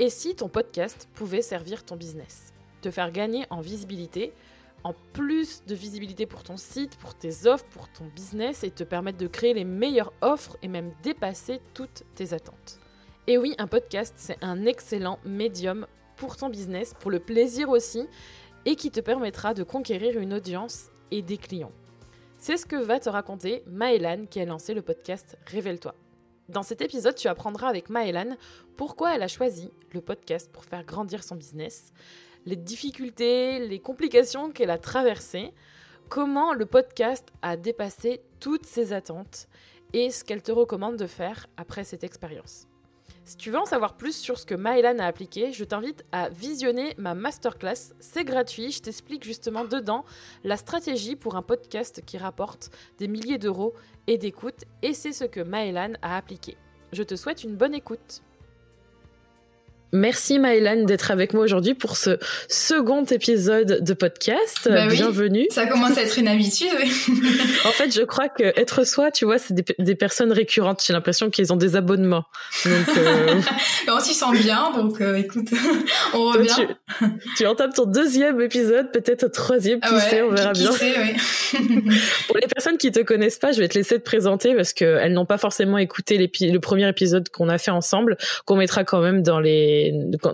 Et si ton podcast pouvait servir ton business? Te faire gagner en visibilité, en plus de visibilité pour ton site, pour tes offres, pour ton business et te permettre de créer les meilleures offres et même dépasser toutes tes attentes. Et oui, un podcast, c'est un excellent médium pour ton business, pour le plaisir aussi, et qui te permettra de conquérir une audience et des clients. C'est ce que va te raconter Maëlan qui a lancé le podcast Révèle-toi. Dans cet épisode, tu apprendras avec Maëlan pourquoi elle a choisi le podcast pour faire grandir son business, les difficultés, les complications qu'elle a traversées, comment le podcast a dépassé toutes ses attentes et ce qu'elle te recommande de faire après cette expérience. Si tu veux en savoir plus sur ce que Maëlan a appliqué, je t'invite à visionner ma masterclass. C'est gratuit, je t'explique justement dedans la stratégie pour un podcast qui rapporte des milliers d'euros et d'écoute, et c'est ce que Maëlan a appliqué. Je te souhaite une bonne écoute. Merci Maëlan d'être avec moi aujourd'hui pour ce second épisode de podcast. Bah Bienvenue. Ça commence à être une habitude. Oui. en fait, je crois que être soi, tu vois, c'est des, des, personnes récurrentes. J'ai l'impression qu'ils ont des abonnements. Donc, euh... on s'y sent bien. Donc, euh, écoute, on revient. Tu, tu, entames ton deuxième épisode, peut-être troisième, qui ouais, sait, on verra qui bien. Sait, oui. pour les personnes qui te connaissent pas, je vais te laisser te présenter parce qu'elles n'ont pas forcément écouté le premier épisode qu'on a fait ensemble, qu'on mettra quand même dans les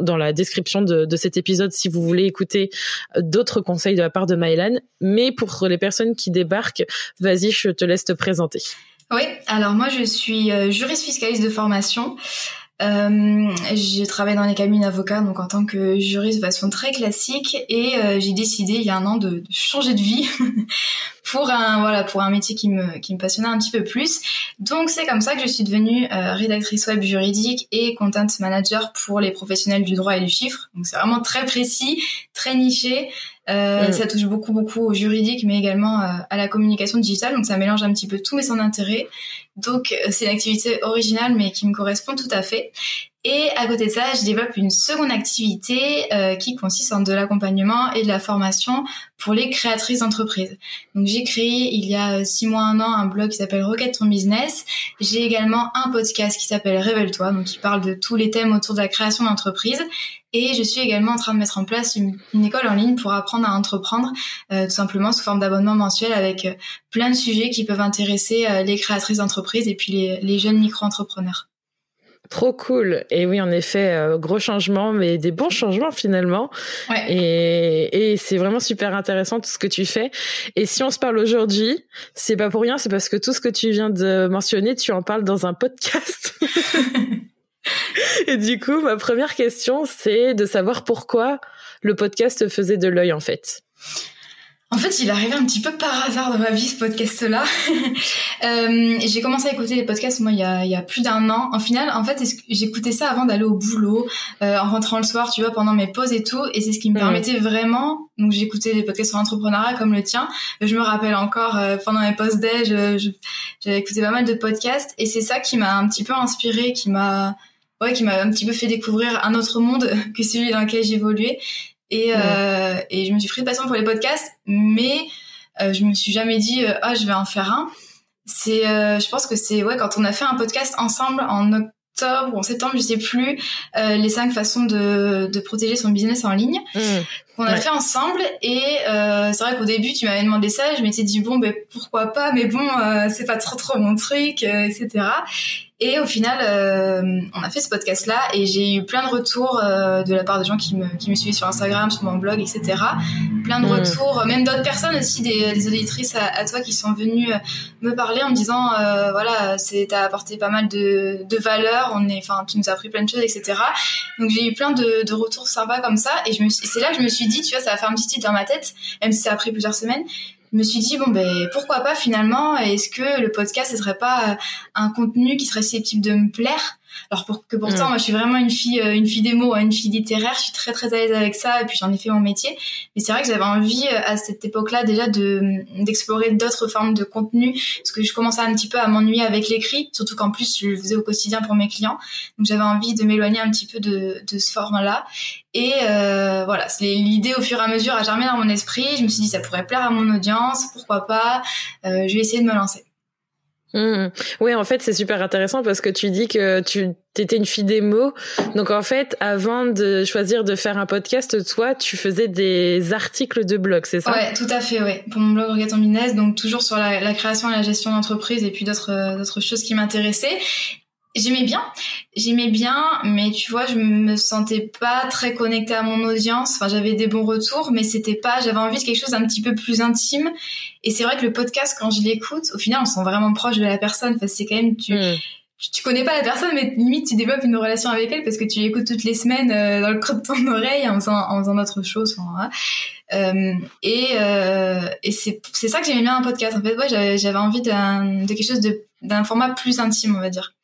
dans la description de, cet épisode si vous voulez écouter d'autres conseils de la part de Maëlan. Mais pour les personnes qui débarquent, vas-y, je te laisse te présenter. Oui, alors moi je suis juriste fiscaliste de formation. Euh, j'ai travaillé dans les cabinets d'avocats, donc en tant que juriste de façon très classique, et euh, j'ai décidé il y a un an de, de changer de vie pour un voilà pour un métier qui me qui me passionnait un petit peu plus. Donc c'est comme ça que je suis devenue euh, rédactrice web juridique et content manager pour les professionnels du droit et du chiffre. Donc c'est vraiment très précis, très niché. Euh, mmh. Ça touche beaucoup beaucoup au juridique, mais également euh, à la communication digitale. Donc ça mélange un petit peu tout, mais sans intérêt. Donc c'est une activité originale, mais qui me correspond tout à fait. Et à côté de ça, je développe une seconde activité euh, qui consiste en de l'accompagnement et de la formation pour les créatrices d'entreprises. Donc j'ai créé il y a six mois, un an, un blog qui s'appelle Rocket ton business. J'ai également un podcast qui s'appelle Révèle-toi, donc qui parle de tous les thèmes autour de la création d'entreprise. Et je suis également en train de mettre en place une, école en ligne pour apprendre à entreprendre, euh, tout simplement sous forme d'abonnement mensuel avec euh, plein de sujets qui peuvent intéresser euh, les créatrices d'entreprises et puis les jeunes micro-entrepreneurs. Trop cool. Et oui, en effet, euh, gros changements, mais des bons changements finalement. Ouais. Et, et c'est vraiment super intéressant tout ce que tu fais. Et si on se parle aujourd'hui, c'est pas pour rien, c'est parce que tout ce que tu viens de mentionner, tu en parles dans un podcast. et du coup, ma première question, c'est de savoir pourquoi le podcast faisait de l'œil en fait. En fait, il est arrivé un petit peu par hasard dans ma vie, ce podcast-là. euh, j'ai commencé à écouter les podcasts, moi, il y a, il y a plus d'un an. En final, en fait, j'écoutais ça avant d'aller au boulot, euh, en rentrant le soir, tu vois, pendant mes pauses et tout. Et c'est ce qui me mmh. permettait vraiment... Donc, j'écoutais des podcasts sur l'entrepreneuriat comme le tien. Je me rappelle encore, euh, pendant mes pauses déj, j'avais écouté pas mal de podcasts. Et c'est ça qui m'a un petit peu inspiré, qui m'a... Ouais, qui m'a un petit peu fait découvrir un autre monde que celui dans lequel j'évoluais. Et, euh, et je me suis pris de passion pour les podcasts, mais euh, je me suis jamais dit ah je vais en faire un. C'est, euh, je pense que c'est ouais quand on a fait un podcast ensemble en octobre ou en septembre, je sais plus, euh, les cinq façons de, de protéger son business en ligne mmh. qu'on a Ouais. fait ensemble. Et euh, c'est vrai qu'au début, tu m'avais demandé ça, je m'étais dit bon ben pourquoi pas, mais bon euh, c'est pas trop trop mon truc, euh, etc. Et au final, euh, on a fait ce podcast-là et j'ai eu plein de retours euh, de la part de gens qui me, qui me suivent sur Instagram, sur mon blog, etc. Plein de Mm. retours, même d'autres personnes aussi, des, des auditrices à, à toi qui sont venues euh, me parler en me disant, euh, voilà, c'est t'as apporté pas mal de, de valeur, on est, enfin, tu nous as appris plein de choses, etc. Donc j'ai eu plein de, de retours sympas comme ça et je me c'est là que je me suis dit, tu vois, ça va faire un petit titre dans ma tête, même si ça a pris plusieurs semaines. Je me suis dit bon ben pourquoi pas finalement est-ce que le podcast ce serait pas euh, un contenu qui serait susceptible de me plaire? Alors pour que pourtant, mm. moi, je suis vraiment une fille, euh, une fille des mots, hein, une fille littéraire. Je suis très très à l'aise avec ça, et puis j'en ai fait mon métier. Mais c'est vrai que j'avais envie euh, à cette époque-là déjà de d'explorer d'autres formes de contenu, parce que je commençais un petit peu à m'ennuyer avec l'écrit, surtout qu'en plus je le faisais au quotidien pour mes clients. Donc j'avais envie de m'éloigner un petit peu de, de ce format-là. Et euh, voilà, l'idée au fur et à mesure a germé dans mon esprit. Je me suis dit ça pourrait plaire à mon audience, pourquoi pas? Euh, je vais essayer de me lancer. Mmh. Oui, en fait, c'est super intéressant parce que tu dis que tu étais une fille des mots. Donc, en fait, avant de choisir de faire un podcast, toi, tu faisais des articles de blog, c'est ça? Ouais, tout à fait, oui. Pour mon blog Regaton Business, donc toujours sur la, la création et la gestion d'entreprise et puis d'autres d'autres choses qui m'intéressaient. J'aimais bien, j'aimais bien, mais tu vois, je me sentais pas très connectée à mon audience. Enfin, j'avais des bons retours, mais c'était pas. J'avais envie de quelque chose d'un petit peu plus intime. Et c'est vrai que le podcast, quand je l'écoute, au final, on se sent vraiment proche de la personne. Enfin, c'est quand même tu. Hmm. Tu connais pas la personne, mais limite tu développes une relation avec elle parce que tu l'écoutes toutes les semaines euh, dans le creux de ton oreille en faisant, en faisant d'autres choses. euh, et euh, et c'est c'est ça que j'aimais bien un podcast. En fait, ouais, j'avais j'avais envie d'un de quelque chose de d'un format plus intime, on va dire.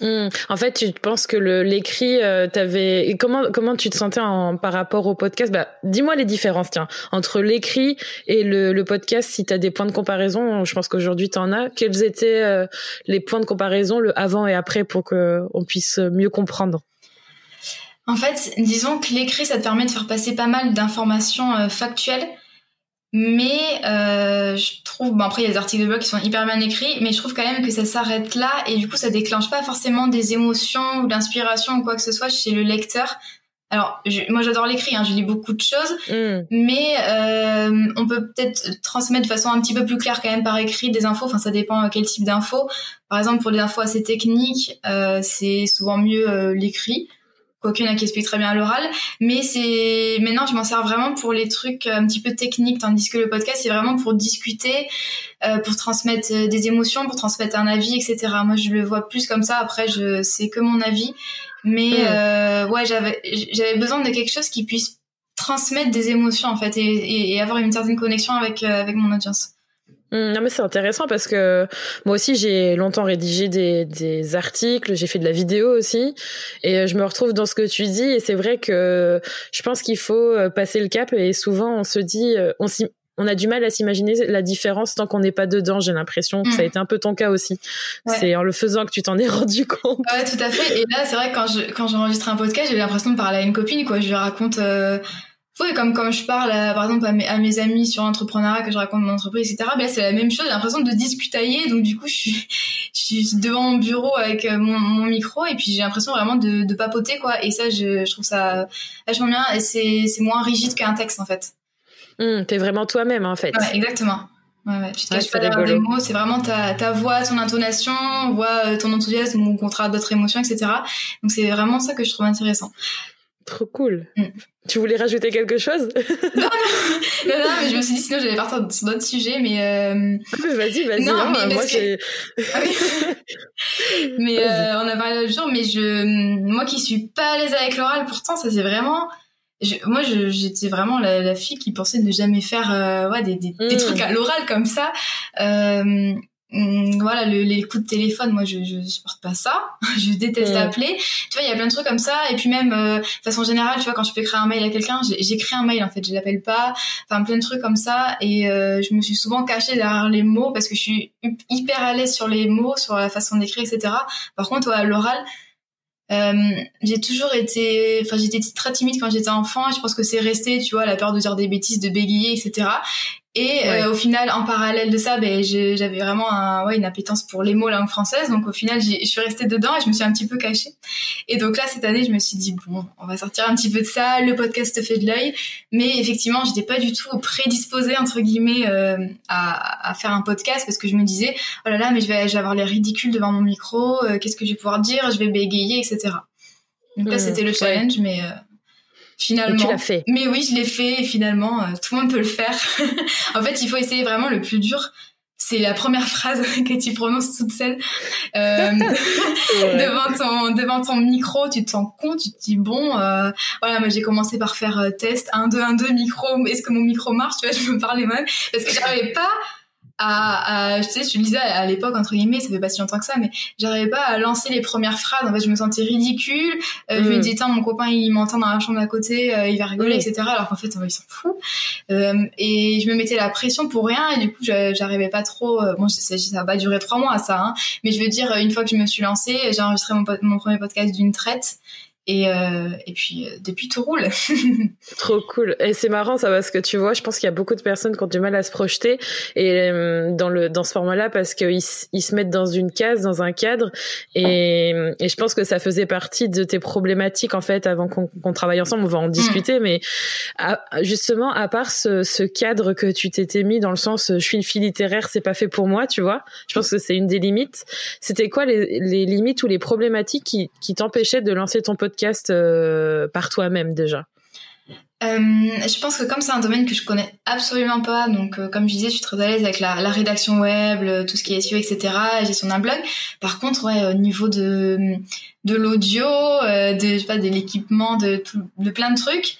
Hmm. En fait, tu penses que l'écrit, euh, t'avais comment comment tu te sentais en, par rapport au podcast? Bah, dis-moi les différences, tiens, entre l'écrit et le, le podcast. Si t'as des points de comparaison, je pense qu'aujourd'hui t'en as. Quels étaient euh, les points de comparaison, le avant et après, pour que on puisse mieux comprendre? En fait, disons que l'écrit, ça te permet de faire passer pas mal d'informations euh, factuelles mais euh, je trouve, bon après il y a des articles de blog qui sont hyper bien écrits, mais je trouve quand même que ça s'arrête là et du coup ça déclenche pas forcément des émotions ou d'inspiration ou quoi que ce soit chez le lecteur. Alors moi j'adore l'écrit, hein, je lis beaucoup de choses, mm. mais euh, on peut peut-être transmettre de façon un petit peu plus claire quand même par écrit des infos. Enfin ça dépend euh, quel type d'infos. Par exemple pour des infos assez techniques, euh, c'est souvent mieux euh, l'écrit aucune qui explique très bien à l'oral. Mais c'est maintenant, je m'en sers vraiment pour les trucs un petit peu techniques, tandis que le podcast, c'est vraiment pour discuter, euh, pour transmettre euh, des émotions, pour transmettre un avis, etc. Moi, je le vois plus comme ça. Après, je c'est que mon avis, mais euh, ouais, j'avais j'avais besoin de quelque chose qui puisse transmettre des émotions en fait et, et avoir une certaine connexion avec avec mon audience. Hum, non mais c'est intéressant parce que moi aussi j'ai longtemps rédigé des, des articles, j'ai fait de la vidéo aussi et euh, je me retrouve dans ce que tu dis et c'est vrai que je pense qu'il faut euh, passer le cap et souvent on se dit euh, on on a du mal à s'imaginer la différence tant qu'on n'est pas dedans. J'ai l'impression que ça a hum. été un peu ton cas aussi. C'est en le faisant que tu t'en es rendu compte. Ouais, tout à fait. Et là, c'est vrai que quand je quand j'enregistre un podcast, j'ai l'impression de parler à une copine. Quoi, je lui raconte oui, comme comme je parle, par exemple, à mes, à mes, amis sur l'entrepreneuriat, que je raconte mon entreprise, etc. Ben c'est la même chose. J'ai l'impression de discutailler. Donc du coup, je suis, je suis devant mon bureau avec euh, mon, mon micro et puis j'ai l'impression vraiment de, de, papoter quoi. Et ça, je, je trouve ça vachement bien et c'est c'est moins rigide qu'un texte en fait. Mmh, T'es vraiment toi-même en fait. Ouais, exactement. Ouais, ouais. Tu te caches pas des mots. C'est vraiment ta, ta voix, ton intonation, voix, euh, ton enthousiasme ou contraire d'autres émotions, etc. Donc c'est vraiment ça que je trouve intéressant. Trop cool. Mm. Tu voulais rajouter quelque chose? Non, non, non, mais je me suis dit sinon j'allais partir sur d'autres sujets, mais. Euh... Vas-y, vas-y. Non, hein, mais moi j'ai. Ah mais euh, on a parlé l'autre jour, mais je, moi qui suis pas à l'aise avec l'oral, pourtant ça c'est vraiment. Je, moi, j'étais vraiment la, la, fille qui pensait ne jamais faire euh, ouais, des, des, des, mm. trucs à l'oral comme ça. Hum, voilà le, les coups de téléphone moi je, je supporte pas ça. Je déteste appeler. Tu vois il y a plein de trucs comme ça. Et puis même euh, de façon générale tu vois quand je peux écrire un mail à quelqu'un j'écris un mail en fait. Je l'appelle pas. Enfin plein de trucs comme ça. Et euh, je me suis souvent cachée derrière les mots parce que je suis hyper à l'aise sur les mots sur la façon d'écrire etc par contre à l'oral euh, j'ai toujours été, enfin j'étais très timide quand j'étais enfant. Je pense que c'est resté, tu vois, la peur de dire des bêtises, de bégayer, etc. Et euh, au final, en parallèle de ça, ben, j'avais vraiment un, ouais, une appétence pour les mots langue française. Donc au final, je suis restée dedans et je me suis un petit peu cachée. Et donc là, cette année, je me suis dit, bon, on va sortir un petit peu de ça. Le podcast fait de l'œil. Mais effectivement, j'étais pas du tout prédisposée, entre guillemets, euh, à, à, faire un podcast parce que je me disais, oh là là, mais je vais, je vais avoir les ridicules devant mon micro. Euh, qu'est-ce que je vais pouvoir dire Je vais bégayer, etc. Donc là, mmh, c'était le challenge, mais finalement. tu l'as fait. Mais oui, je l'ai fait et finalement, euh, tout le monde peut le faire. en fait, il faut essayer vraiment le plus dur. C'est la première phrase que tu prononces toute seule euh, devant ton devant ton micro. Tu te sens con, tu te dis bon, euh, voilà, moi j'ai commencé par faire test 1 2 1 2 micro. Est-ce que mon micro marche? Tu vois, je me parlais même parce que j'arrivais pas à, je sais, je disais à l'époque entre guillemets, ça fait pas si longtemps que ça, mais j'arrivais pas à lancer les premières phrases. En fait, je me sentais ridicule. Euh, Je me mm. disais, tiens, mon copain, il m'entend dans la chambre d'à côté, euh, il va rigoler, etc. Alors qu'en fait, il s'en fout. Euh, et je me mettais la pression pour rien, et du coup, j'arrivais pas trop. Euh, bon, ça, ça va pas durer trois mois, ça. Hein, mais je veux dire, une fois que je me suis lancée, j'ai enregistré mon, mon premier podcast d'une traite. Et, euh, et puis, euh, depuis, tout roule. Trop cool. Et c'est marrant, ça, parce que tu vois, je pense qu'il y a beaucoup de personnes qui ont du mal à se projeter et euh, dans le dans ce format-là parce qu'ils ils se mettent dans une case, dans un cadre. Et, et je pense que ça faisait partie de tes problématiques, en fait, avant qu'on travaille ensemble. On va en mm. discuter. Mais justement, à part ce, ce cadre que tu t'étais mis dans le sens, je suis une fille littéraire, c'est pas fait pour moi, tu vois. Je pense que c'est une des limites. C'était quoi les, les limites ou les problématiques qui, qui t'empêchaient de lancer ton podcast euh, par toi-même déjà euh, je pense que comme c'est un domaine que je connais absolument pas, donc euh, comme je disais, je suis très à l'aise avec la, rédaction web, tout ce qui est SEO, etc., gestion d'un blog. Par contre, au niveau de de l'audio, de pas, de l'équipement, de, de plein de trucs,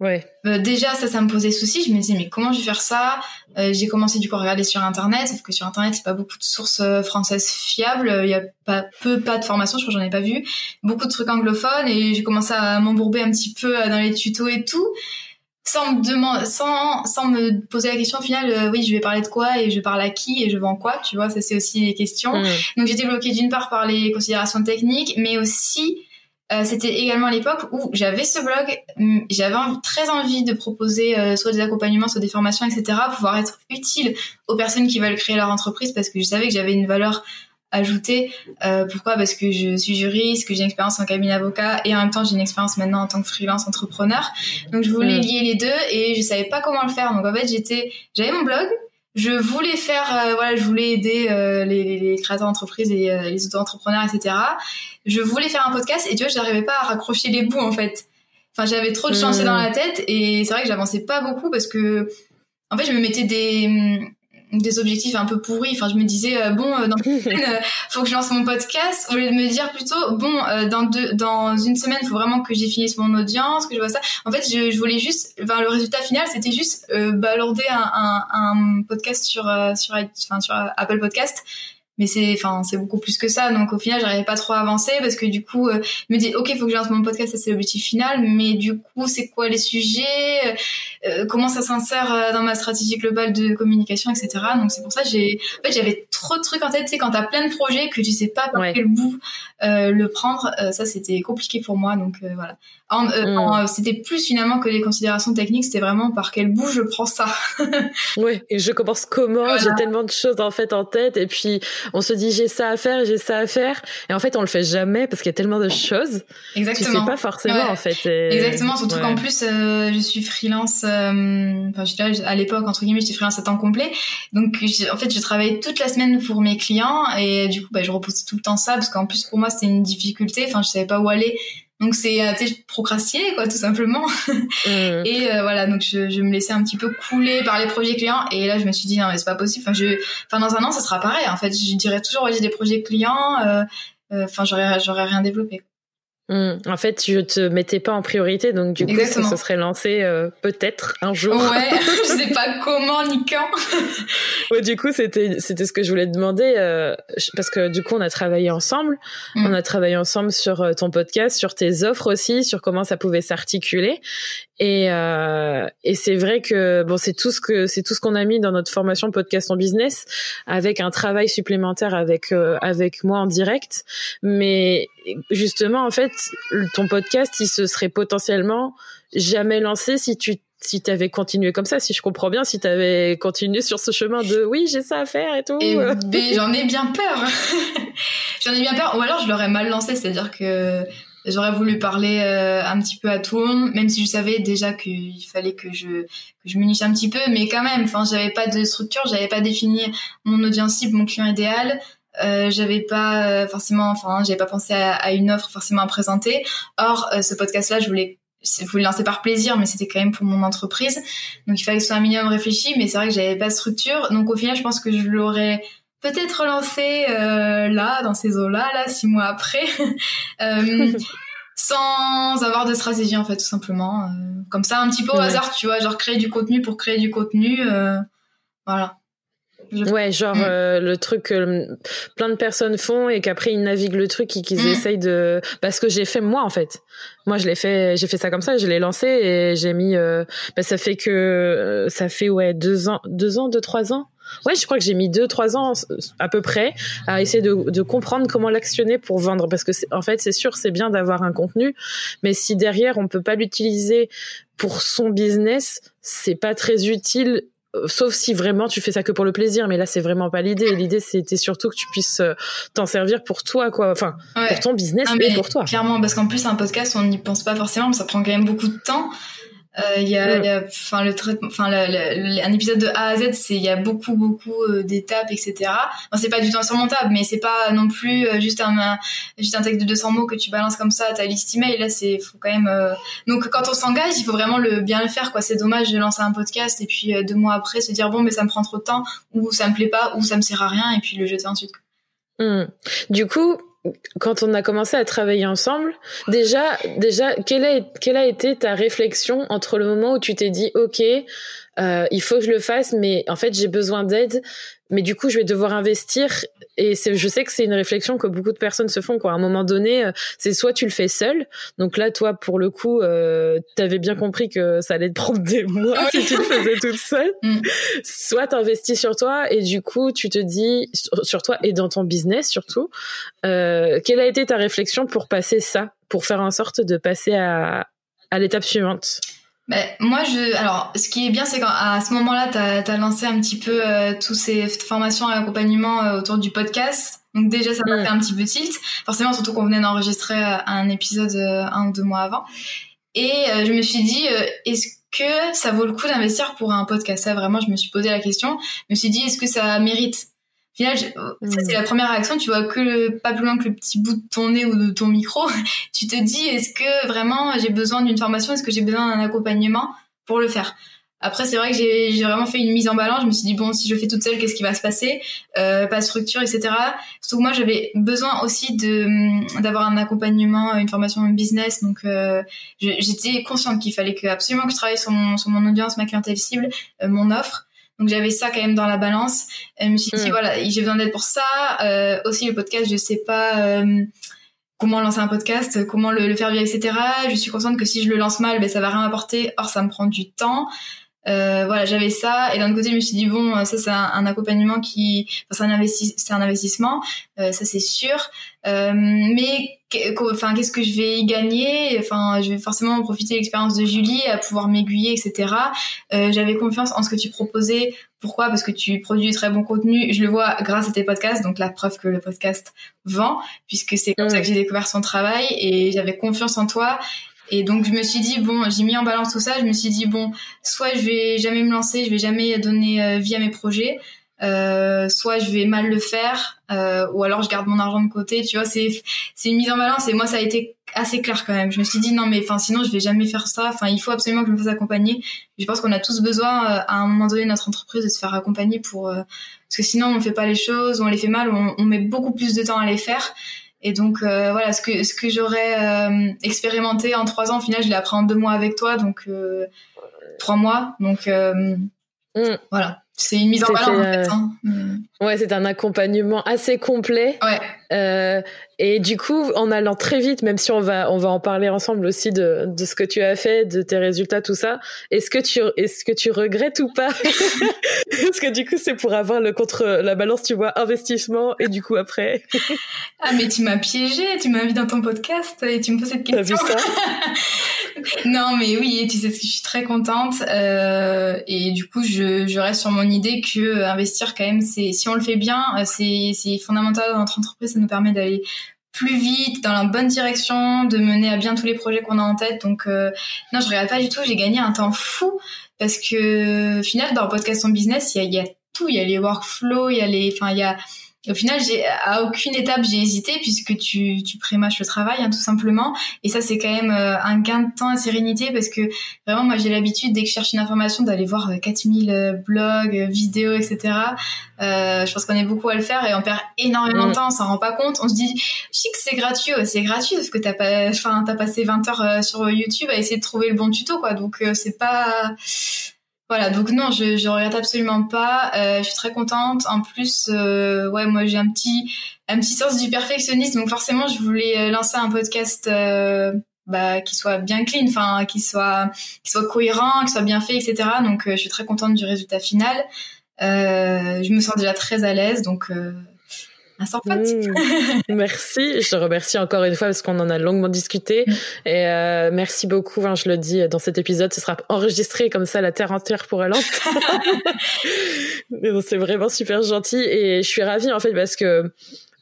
Ouais. Euh, déjà, ça, ça me posait souci. Je me disais, mais comment je vais faire ça? Euh, J'ai commencé du coup à regarder sur Internet, sauf que sur Internet, c'est pas beaucoup de sources euh, françaises fiables. Il y a pas peu, pas de formation, je crois j'en ai pas vu. Beaucoup de trucs anglophones et j'ai commencé à m'embourber un petit peu dans les tutos et tout, sans me demander, sans, sans me poser la question au final. oui, je vais parler de quoi? Et je parle à qui? Et je vends quoi? Tu vois, ça c'est aussi les questions. Mmh. Donc j'étais bloquée d'une part par les considérations techniques, mais aussi euh, c'était également l'époque où j'avais ce blog, hum, j'avais très envie de proposer euh, soit des accompagnements, soit des formations, etc., pouvoir être utile aux personnes qui veulent créer leur entreprise parce que je savais que j'avais une valeur ajoutée. Euh, pourquoi? Parce que je suis juriste, que j'ai une expérience en cabinet avocat et en même temps j'ai une expérience maintenant en tant que freelance entrepreneur. Donc je voulais mmh. lier les deux et je savais pas comment le faire. Donc en fait j'étais, j'avais mon blog, je voulais faire, euh, voilà, je voulais aider euh, les, les, créateurs d'entreprises et euh, les auto-entrepreneurs, etc. Je voulais faire un podcast et tu vois, je n'arrivais pas à raccrocher les bouts en fait. Enfin, j'avais trop de chantiers dans la hmm. tête et c'est vrai que j'avançais pas beaucoup parce que, en fait, je me mettais des, des objectifs un peu pourris. Enfin, je me disais euh, bon, euh, dans une semaine, euh, faut que je lance mon podcast. Au lieu de me dire plutôt bon, dans deux, dans une semaine, il faut vraiment que j'ai fini mon audience, que je vois ça. En fait, je, je voulais juste, enfin, le résultat final, c'était juste balancer un, un, un, podcast sur sur, enfin, sur Apple Podcast mais c'est enfin c'est beaucoup plus que ça. Donc au final j'arrivais pas trop à avancer parce que du coup euh, je me dis ok il faut que je lance mon podcast ça c'est l'objectif final. Mais du coup c'est quoi les sujets euh, euh, comment ça s'insère dans ma stratégie globale de communication etc donc c'est pour ça j'ai en fait j'avais trop de trucs en tête. Tu sais quand t'as plein de projets que tu sais pas par quel bout le prendre ça c'était compliqué pour moi. Donc voilà mm. c'était plus finalement que les considérations techniques c'était vraiment par quel bout je prends ça ouais et je commence comment j'ai tellement de choses en fait en tête et puis on se dit j'ai ça à faire, j'ai ça à faire, et en fait on le fait jamais parce qu'il y a tellement de choses. Exactement. Tu sais pas forcément en fait. Exactement, surtout qu'en plus euh, je suis freelance. Euh, enfin, à l'époque entre guillemets, j'étais freelance à temps complet, donc en fait je travaillais toute la semaine pour mes clients et du coup bah, je repoussais tout le temps ça parce qu'en plus pour moi c'était une difficulté. Enfin, je savais pas où aller donc c'est euh, tu sais procrastiner quoi tout simplement. Mmh. et euh, voilà donc je, je, me laissais un petit peu couler par les projets clients et là je me suis dit non mais c'est pas possible. Enfin je enfin dans un an ça sera pareil en fait. Je dirais toujours ouais, j'ai des projets clients. Euh, enfin j'aurais j'aurais rien développé. Mmh. En fait, tu te mettais pas en priorité, donc du coup, ça se serait lancé euh, peut-être un jour. Ouais, je sais pas comment ni quand. ouais, du coup, c'était c'était ce que je voulais te demander euh, parce que du coup, on a travaillé ensemble, mmh. on a travaillé ensemble sur euh, ton podcast, sur tes offres aussi, sur comment ça pouvait s'articuler. Et et c'est vrai que bon, c'est tout ce que c'est tout ce qu'on a mis dans notre formation podcast en business, avec un travail supplémentaire avec avec moi en direct, mais justement, en fait, ton podcast, il se serait potentiellement jamais lancé si tu si t'avais continué comme ça, si je comprends bien, si t'avais continué sur ce chemin de oui, j'ai ça à faire et tout. Et j'en ai bien peur. j'en ai bien peur. Ou alors je l'aurais mal lancé, c'est-à-dire que j'aurais voulu parler euh, un petit peu à tout le monde, même si je savais déjà qu'il fallait que je que je me niche un petit peu, mais quand même, enfin, j'avais pas de structure, j'avais pas défini mon audience cible, mon client idéal. Euh, j'avais pas euh, forcément, enfin, j'avais pas pensé à, une offre forcément à présenter. Or, euh, ce podcast-là, je voulais, je voulais lancer par plaisir, mais c'était quand même pour mon entreprise. Donc, il fallait que ce soit un minimum réfléchi, mais c'est vrai que j'avais pas de structure. Donc, au final, je pense que je l'aurais peut-être lancé là, dans ces eaux-là, là, six mois après, sans avoir de stratégie en fait, tout simplement. comme ça, un petit peu au hasard, tu vois, genre créer du contenu pour créer du contenu, voilà. Ouais, genre Mm. euh, le truc que plein de personnes font et qu'après ils naviguent le truc et qu'ils Mm. essayent de. Parce que j'ai fait moi en fait. Moi je l'ai fait, j'ai fait ça comme ça, je l'ai lancé et j'ai mis. euh, bah, ça fait que euh, ça fait ouais deux ans, deux ans, deux trois ans. Ouais, je crois que j'ai mis deux trois ans à peu près à essayer de, de comprendre comment l'actionner pour vendre parce que en fait c'est sûr c'est bien d'avoir un contenu, mais si derrière on peut pas l'utiliser pour son business, c'est pas très utile euh, sauf si vraiment tu fais ça que pour le plaisir mais là c'est vraiment pas l'idée l'idée c'était surtout que tu puisses euh, t'en servir pour toi quoi enfin Ouais. pour ton business Ah, et mais pour toi Clairement, parce qu'en plus, un podcast, on n'y pense pas forcément, mais ça prend quand même beaucoup de temps. Euh, Il y a, y a- le traitement, enfin, un épisode de A à Z, c'est, il y a beaucoup, beaucoup euh, d'étapes, etc. Bon, c'est pas du tout insurmontable, mais c'est pas non plus euh, juste un, un- juste un texte de 200 mots que tu balances comme ça à ta liste email. Là, c'est, faut quand même, euh, donc quand on s'engage, il faut vraiment le bien le faire, quoi. C'est dommage de lancer un podcast et puis euh, deux mois après se dire bon, mais ça me prend trop de temps, ou ça me plaît pas, ou ça me sert à rien, et puis le jeter ensuite. Hmm. du coup quand on a commencé à travailler ensemble déjà déjà quelle a, quelle a été ta réflexion entre le moment où tu t'es dit ok euh, il faut que je le fasse mais en fait j'ai besoin d'aide mais du coup je vais devoir investir et c'est je sais que c'est une réflexion que beaucoup de personnes se font quoi à un moment donné euh, c'est soit tu le fais seul donc là toi pour le coup euh, t'avais bien compris que ça allait te prendre des mois Ah oui. si tu le faisais toute seule Mm. soit t'investis sur toi et du coup tu te dis sur, sur toi et dans ton business surtout euh, quelle a été ta réflexion pour passer ça pour faire en sorte de passer à à l'étape suivante? Ben, moi, je, alors, ce qui est bien, c'est qu'à ce moment-là, tu as, lancé un petit peu euh, tous ces formations et accompagnements euh, autour du podcast. Donc déjà, ça m'a Mm. fait un petit peu tilt. Forcément, surtout qu'on venait d'enregistrer euh, un épisode euh, un ou deux mois avant. Et euh, je me suis dit, euh, est-ce que ça vaut le coup d'investir pour un podcast? Ça, vraiment, je me suis posé la question. Je me suis dit, est-ce que ça mérite final, je- ça, c'est la première réaction. Tu vois que le, pas plus loin que le petit bout de ton nez ou de ton micro. tu te dis, est-ce que vraiment j'ai besoin d'une formation? Est-ce que j'ai besoin d'un accompagnement pour le faire? Après, c'est vrai que j'ai vraiment fait une mise en balance. Je me suis dit, bon, si je fais toute seule, qu'est-ce qui va se passer? Euh, Pas de structure, etc. Surtout que moi, j'avais besoin aussi de hum, d'avoir un accompagnement, une formation en business. Donc, euh, j'étais consciente qu'il fallait que absolument que je travaille sur mon, sur mon audience, ma clientèle cible, euh, mon offre. Donc, j'avais ça quand même dans la balance. Et je me suis dit, Mm. voilà, j'ai besoin d'aide pour ça. Euh, aussi, le podcast, je sais pas... euh, comment lancer un podcast, comment le, le faire vivre, etc. Je suis consciente que si je le lance mal, ben, ça va rien apporter. Or, ça me prend du temps. Euh, voilà, j'avais ça. Et d'un côté, je me suis dit, bon, ça, c'est un, un accompagnement qui... Enfin, c'est un, investi c'est un investissement, euh, ça, c'est sûr. Euh, mais enfin, qu'est-ce que je vais y gagner? Enfin, je vais forcément profiter de l'expérience de Julie, à pouvoir m'aiguiller, etc. Euh, j'avais confiance en ce que tu proposais. Pourquoi? Parce que tu produis du très bon contenu. Je le vois grâce à tes podcasts, donc la preuve que le podcast vend, puisque c'est comme Mm. ça que j'ai découvert son travail et j'avais confiance en toi. Et donc je me suis dit bon, j'ai mis en balance tout ça. Je me suis dit bon, soit je vais jamais me lancer, je vais jamais donner euh, vie à mes projets, euh, soit je vais mal le faire, euh, ou alors je garde mon argent de côté. Tu vois, c'est c'est une mise en balance. Et moi, ça a été assez clair quand même. Je me suis dit non mais enfin sinon je vais jamais faire ça. Enfin il faut absolument que je me fasse accompagner. Je pense qu'on a tous besoin euh, à un moment donné notre entreprise de se faire accompagner pour euh, parce que sinon on fait pas les choses, on les fait mal, on, on met beaucoup plus de temps à les faire. Et donc euh, voilà, ce que ce que j'aurais euh, expérimenté en trois ans, au final, je l'ai appris en deux mois avec toi, donc euh, trois mois. Donc euh, Mm. voilà, c'est une mise en balance en fait. Hein. Mm. ouais c'est un accompagnement assez complet Ouais. Euh, et du coup, en allant très vite, même si on va on va en parler ensemble aussi de, de ce que tu as fait, de tes résultats, tout ça. Est-ce que tu est-ce que tu regrettes ou pas? Parce que du coup, c'est pour avoir le contre la balance, tu vois, investissement et du coup après, Ah mais tu m'as piégé, tu m'as mis dans ton podcast et tu me poses cette t'as vu question. ça? non mais oui, tu sais ce que je suis très contente euh, et du coup je, reste sur mon idée que euh, investir quand même c'est si on le fait bien euh, c'est fondamental dans notre entreprise, ça nous permet d'aller plus vite, dans la bonne direction, de mener à bien tous les projets qu'on a en tête. Donc euh, non, je regarde pas du tout. J'ai gagné un temps fou parce que au final, dans le podcast en business, il y a, y a tout. Il y a les workflows, il y a les, enfin il y a au final, j'ai à aucune étape j'ai hésité puisque tu tu prémâches le travail hein, tout simplement. Et ça c'est quand même euh, un gain de temps et sérénité parce que vraiment moi j'ai l'habitude dès que je cherche une information d'aller voir euh, 4000 euh, blogs, euh, vidéos, etc. Euh, je pense qu'on est beaucoup à le faire et on perd énormément de temps, on s'en rend pas compte. On se dit, je sais que c'est gratuit, ouais, c'est gratuit parce que t'as pas, enfin t'as passé 20 heures euh, sur YouTube à essayer de trouver le bon tuto quoi. Donc euh, c'est pas voilà, donc non, je, je regrette absolument pas. Euh, je suis très contente. En plus, euh, ouais, moi j'ai un petit, un petit sens du perfectionnisme, donc forcément, je voulais euh, lancer un podcast euh, bah, qui soit bien clean, enfin, qui soit, qui soit cohérent, qui soit bien fait, etc. Donc, je suis très contente du résultat final. je me sens déjà très à l'aise, donc Mmh. merci, je te remercie encore une fois parce qu'on en a longuement discuté. Mmh. Et euh, merci beaucoup, hein, je le dis dans cet épisode, ce sera enregistré comme ça, la terre entière pourra l'entendre. c'est vraiment super gentil et je suis ravie en fait parce que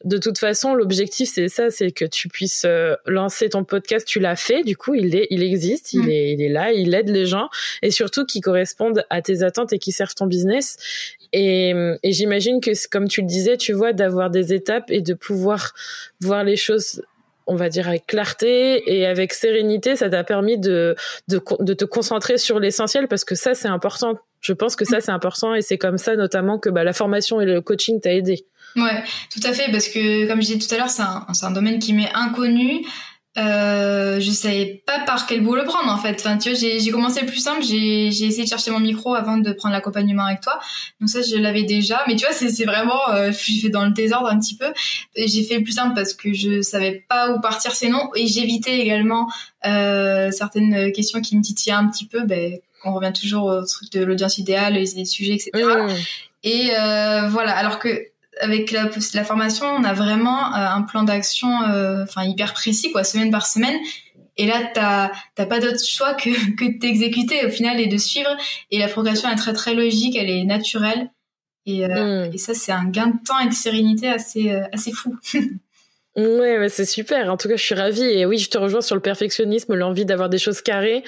de toute façon, l'objectif c'est ça, c'est que tu puisses euh, lancer ton podcast. Tu l'as fait, du coup, il est, il existe, il mm. est, il est là, il aide les gens et surtout qui correspondent à tes attentes et qui servent ton business. Et, et j'imagine que, comme tu le disais, tu vois, d'avoir des étapes et de pouvoir voir les choses on va dire avec clarté et avec sérénité, ça t'a permis de, de, de te concentrer sur l'essentiel parce que ça c'est important. Je pense que ça c'est important et c'est comme ça notamment que bah, la formation et le coaching t'a aidé. Ouais, tout à fait, parce que comme je disais tout à l'heure, c'est un, un, domaine qui m'est inconnu. Euh, je savais pas par quel bout le prendre en fait. Enfin, tu vois, j'ai commencé le plus simple. J'ai essayé de chercher mon micro avant de prendre l'accompagnement avec toi. Donc ça, je l'avais déjà. Mais tu vois, c'est vraiment, euh, je suis fait dans le désordre un petit peu. J'ai fait le plus simple parce que je savais pas où partir sinon, et j'évitais également euh, certaines questions qui me titillaient un petit peu. Ben, on revient toujours au truc de l'audience idéale, les, sujets, etc. Mmh. Et euh, voilà. Alors que avec la, la, formation, on a vraiment euh, un plan d'action, euh, enfin hyper précis, quoi, semaine par semaine. Et là, t'as t'as pas d'autre choix que que de t'exécuter au final et de suivre. Et la progression est très très logique, elle est naturelle. Et, euh, mm. et ça, c'est un gain de temps et de sérénité assez assez fou. Ouais, c'est super. En tout cas, je suis ravie. Et oui, je te rejoins sur le perfectionnisme, l'envie d'avoir des choses carrées.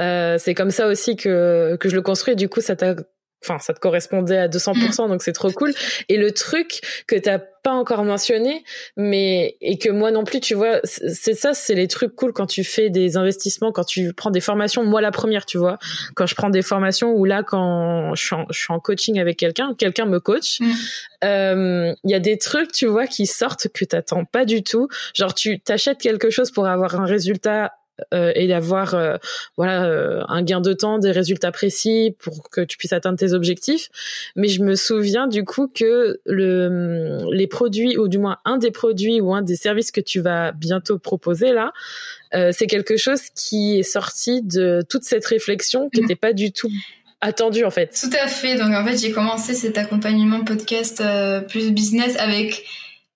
Euh, c'est comme ça aussi que que je le construis. Du coup, ça t'a enfin ça te correspondait à 200% donc c'est trop cool. Et le truc que t'as pas encore mentionné mais et que moi non plus tu vois c'est ça c'est les trucs cool quand tu fais des investissements quand tu prends des formations. Moi la première tu vois quand je prends des formations ou là quand je suis en, je suis en coaching avec quelqu'un quelqu'un me coach mm. euh, il y a des trucs tu vois qui sortent que t'attends pas du tout. Genre tu t'achètes quelque chose pour avoir un résultat euh, et d'avoir euh, voilà euh, un gain de temps, des résultats précis pour que tu puisses atteindre tes objectifs. Mais je me souviens du coup que le les produits ou du moins un des produits ou un des services que tu vas bientôt proposer là, c'est quelque chose qui est sorti de toute cette réflexion qui n'était pas du tout attendu en fait. Tout à fait. Donc en fait, j'ai commencé cet accompagnement podcast plus business avec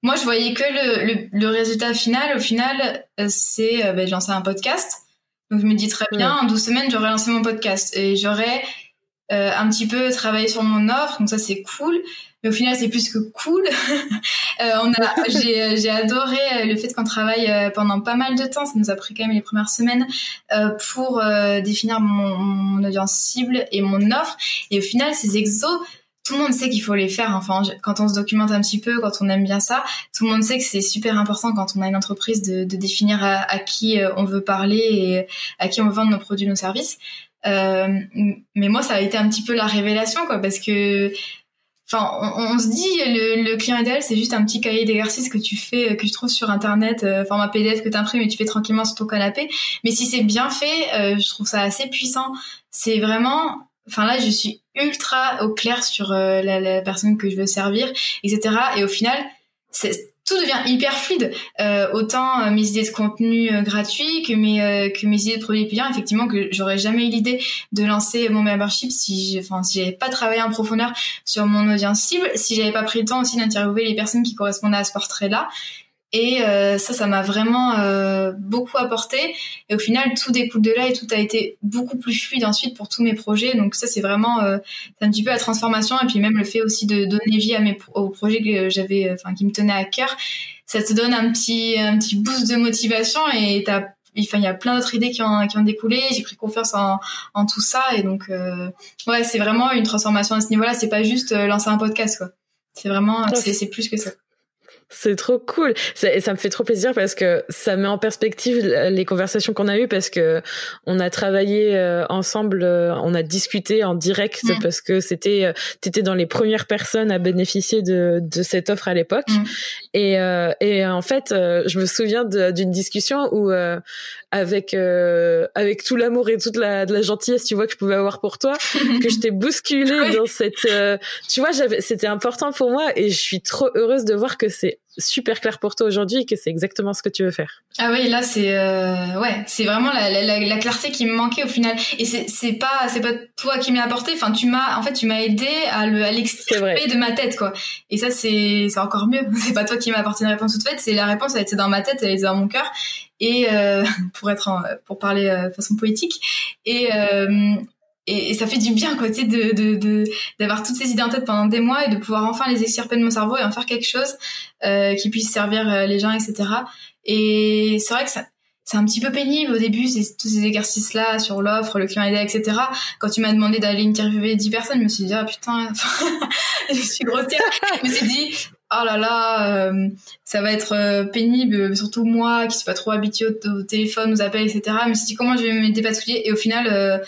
moi, je voyais que le, le, résultat final. Au final, euh, c'est euh, ben, j'ai lancé un podcast. Donc, je me dis très bien, en 12 semaines, j'aurais lancé mon podcast et j'aurais euh, un petit peu travaillé sur mon offre. Donc, ça, c'est cool. Mais au final, c'est plus que cool. euh, on a, j'ai, j'ai adoré le fait qu'on travaille pendant pas mal de temps. Ça nous a pris quand même les premières semaines pour définir mon, mon audience cible et mon offre. Et au final, ces exos, tout le monde sait qu'il faut les faire. Enfin, quand on se documente un petit peu, quand on aime bien ça, tout le monde sait que c'est super important quand on a une entreprise de, de définir à, qui euh, on veut parler et à qui on veut vendre nos produits, nos services. Euh, mais moi, ça a été un petit peu la révélation, quoi, parce que, enfin, on, se dit le, le client idéal, c'est juste un petit cahier d'exercice que tu fais, euh, que tu trouves sur internet, euh, format PDF que tu imprimes et tu fais tranquillement sur ton canapé. Mais si c'est bien fait, je trouve ça assez puissant. C'est vraiment Enfin là, je suis ultra au clair sur euh, la, la, personne que je veux servir, etc. Et au final, tout devient hyper fluide. Euh, autant euh, mes idées de contenu euh, gratuit que mes que mes idées de produits payants. Effectivement, que j'aurais jamais eu l'idée de lancer mon membership si enfin si j'avais pas travaillé en profondeur sur mon audience cible, si j'avais pas pris le temps aussi d'interviewer les personnes qui correspondaient à ce portrait-là. Et euh, ça, ça m'a vraiment euh, beaucoup apporté. Et au final, tout découle de là et tout a été beaucoup plus fluide ensuite pour tous mes projets. Donc ça, c'est vraiment euh, un petit peu la transformation et puis même le fait aussi de donner vie à mes aux projets que j'avais, enfin qui me tenaient à cœur. Ça te donne un petit un petit boost de motivation et t'as Enfin, il y a plein d'autres idées qui ont, qui ont découlé. J'ai pris confiance en, en tout ça et donc euh, ouais, c'est vraiment une transformation à ce niveau-là. C'est pas juste lancer un podcast quoi. C'est vraiment, c'est plus que ça. C'est trop cool. Ça, ça me fait trop plaisir parce que ça met en perspective les conversations qu'on a eues parce que on a travaillé euh, ensemble, euh, on a discuté en direct mm. parce que c'était, euh, t'étais dans les premières personnes à bénéficier de, de cette offre à l'époque. Mm. Et, et en fait, je me souviens d'une discussion où avec avec tout l'amour et toute la, de la gentillesse, tu vois que je pouvais avoir pour toi, que je t'ai bousculé dans cette, tu vois, j'avais, c'était important pour moi et je suis trop heureuse de voir que c'est super clair pour toi aujourd'hui et que c'est exactement ce que tu veux faire. Ah oui, là c'est euh, ouais, c'est vraiment la, la, la, clarté qui me manquait au final. Et c'est c'est pas c'est pas toi qui m'as apporté. Enfin, tu m'as en fait tu m'as aidé à le à l'extraire de ma tête quoi. Et ça c'est c'est encore mieux. C'est pas toi qui m'as apporté une réponse toute faite. C'est la réponse elle était dans ma tête, elle était dans mon cœur. Et euh, pour être pour parler euh, de façon poétique. Et euh, et, ça fait du bien quoi tu sais d'avoir toutes ces idées en tête pendant des mois et de pouvoir enfin les extirper de mon cerveau et en faire quelque chose qui puisse servir les gens etc et c'est vrai que c'est un petit peu pénible au début c'est tous ces exercices là sur l'offre le client aidé etc quand tu m'as demandé d'aller interviewer 10 personnes je me suis dit ah putain je suis grossière. Je me suis dit oh là là, euh, ça va être euh, pénible, surtout moi qui suis pas trop habituée au, téléphone, aux appels, etc. Je me suis dit comment je vais me dépatouiller? Et au final, euh,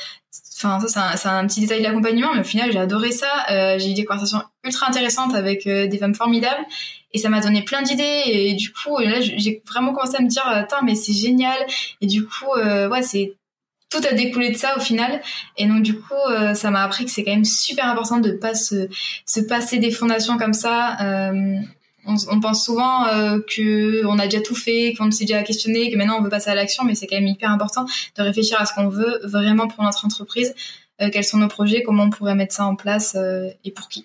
Enfin, ça, c'est un, petit détail de l'accompagnement, mais au final, j'ai adoré ça. Euh, j'ai eu des conversations ultra intéressantes avec euh, des femmes formidables et ça m'a donné plein d'idées. Et du coup, là, j'ai vraiment commencé à me dire, attends, mais c'est génial. Et du coup, ouais, c'est tout a découlé de ça au final. Et donc, du coup, ça m'a appris que c'est quand même super important de pas se, se passer des fondations comme ça on, pense souvent euh, que on a déjà tout fait, qu'on s'est déjà questionné, que maintenant on veut passer à l'action, mais c'est quand même hyper important de réfléchir à ce qu'on veut vraiment pour notre entreprise, euh, quels sont nos projets, comment on pourrait mettre ça en place euh, et pour qui.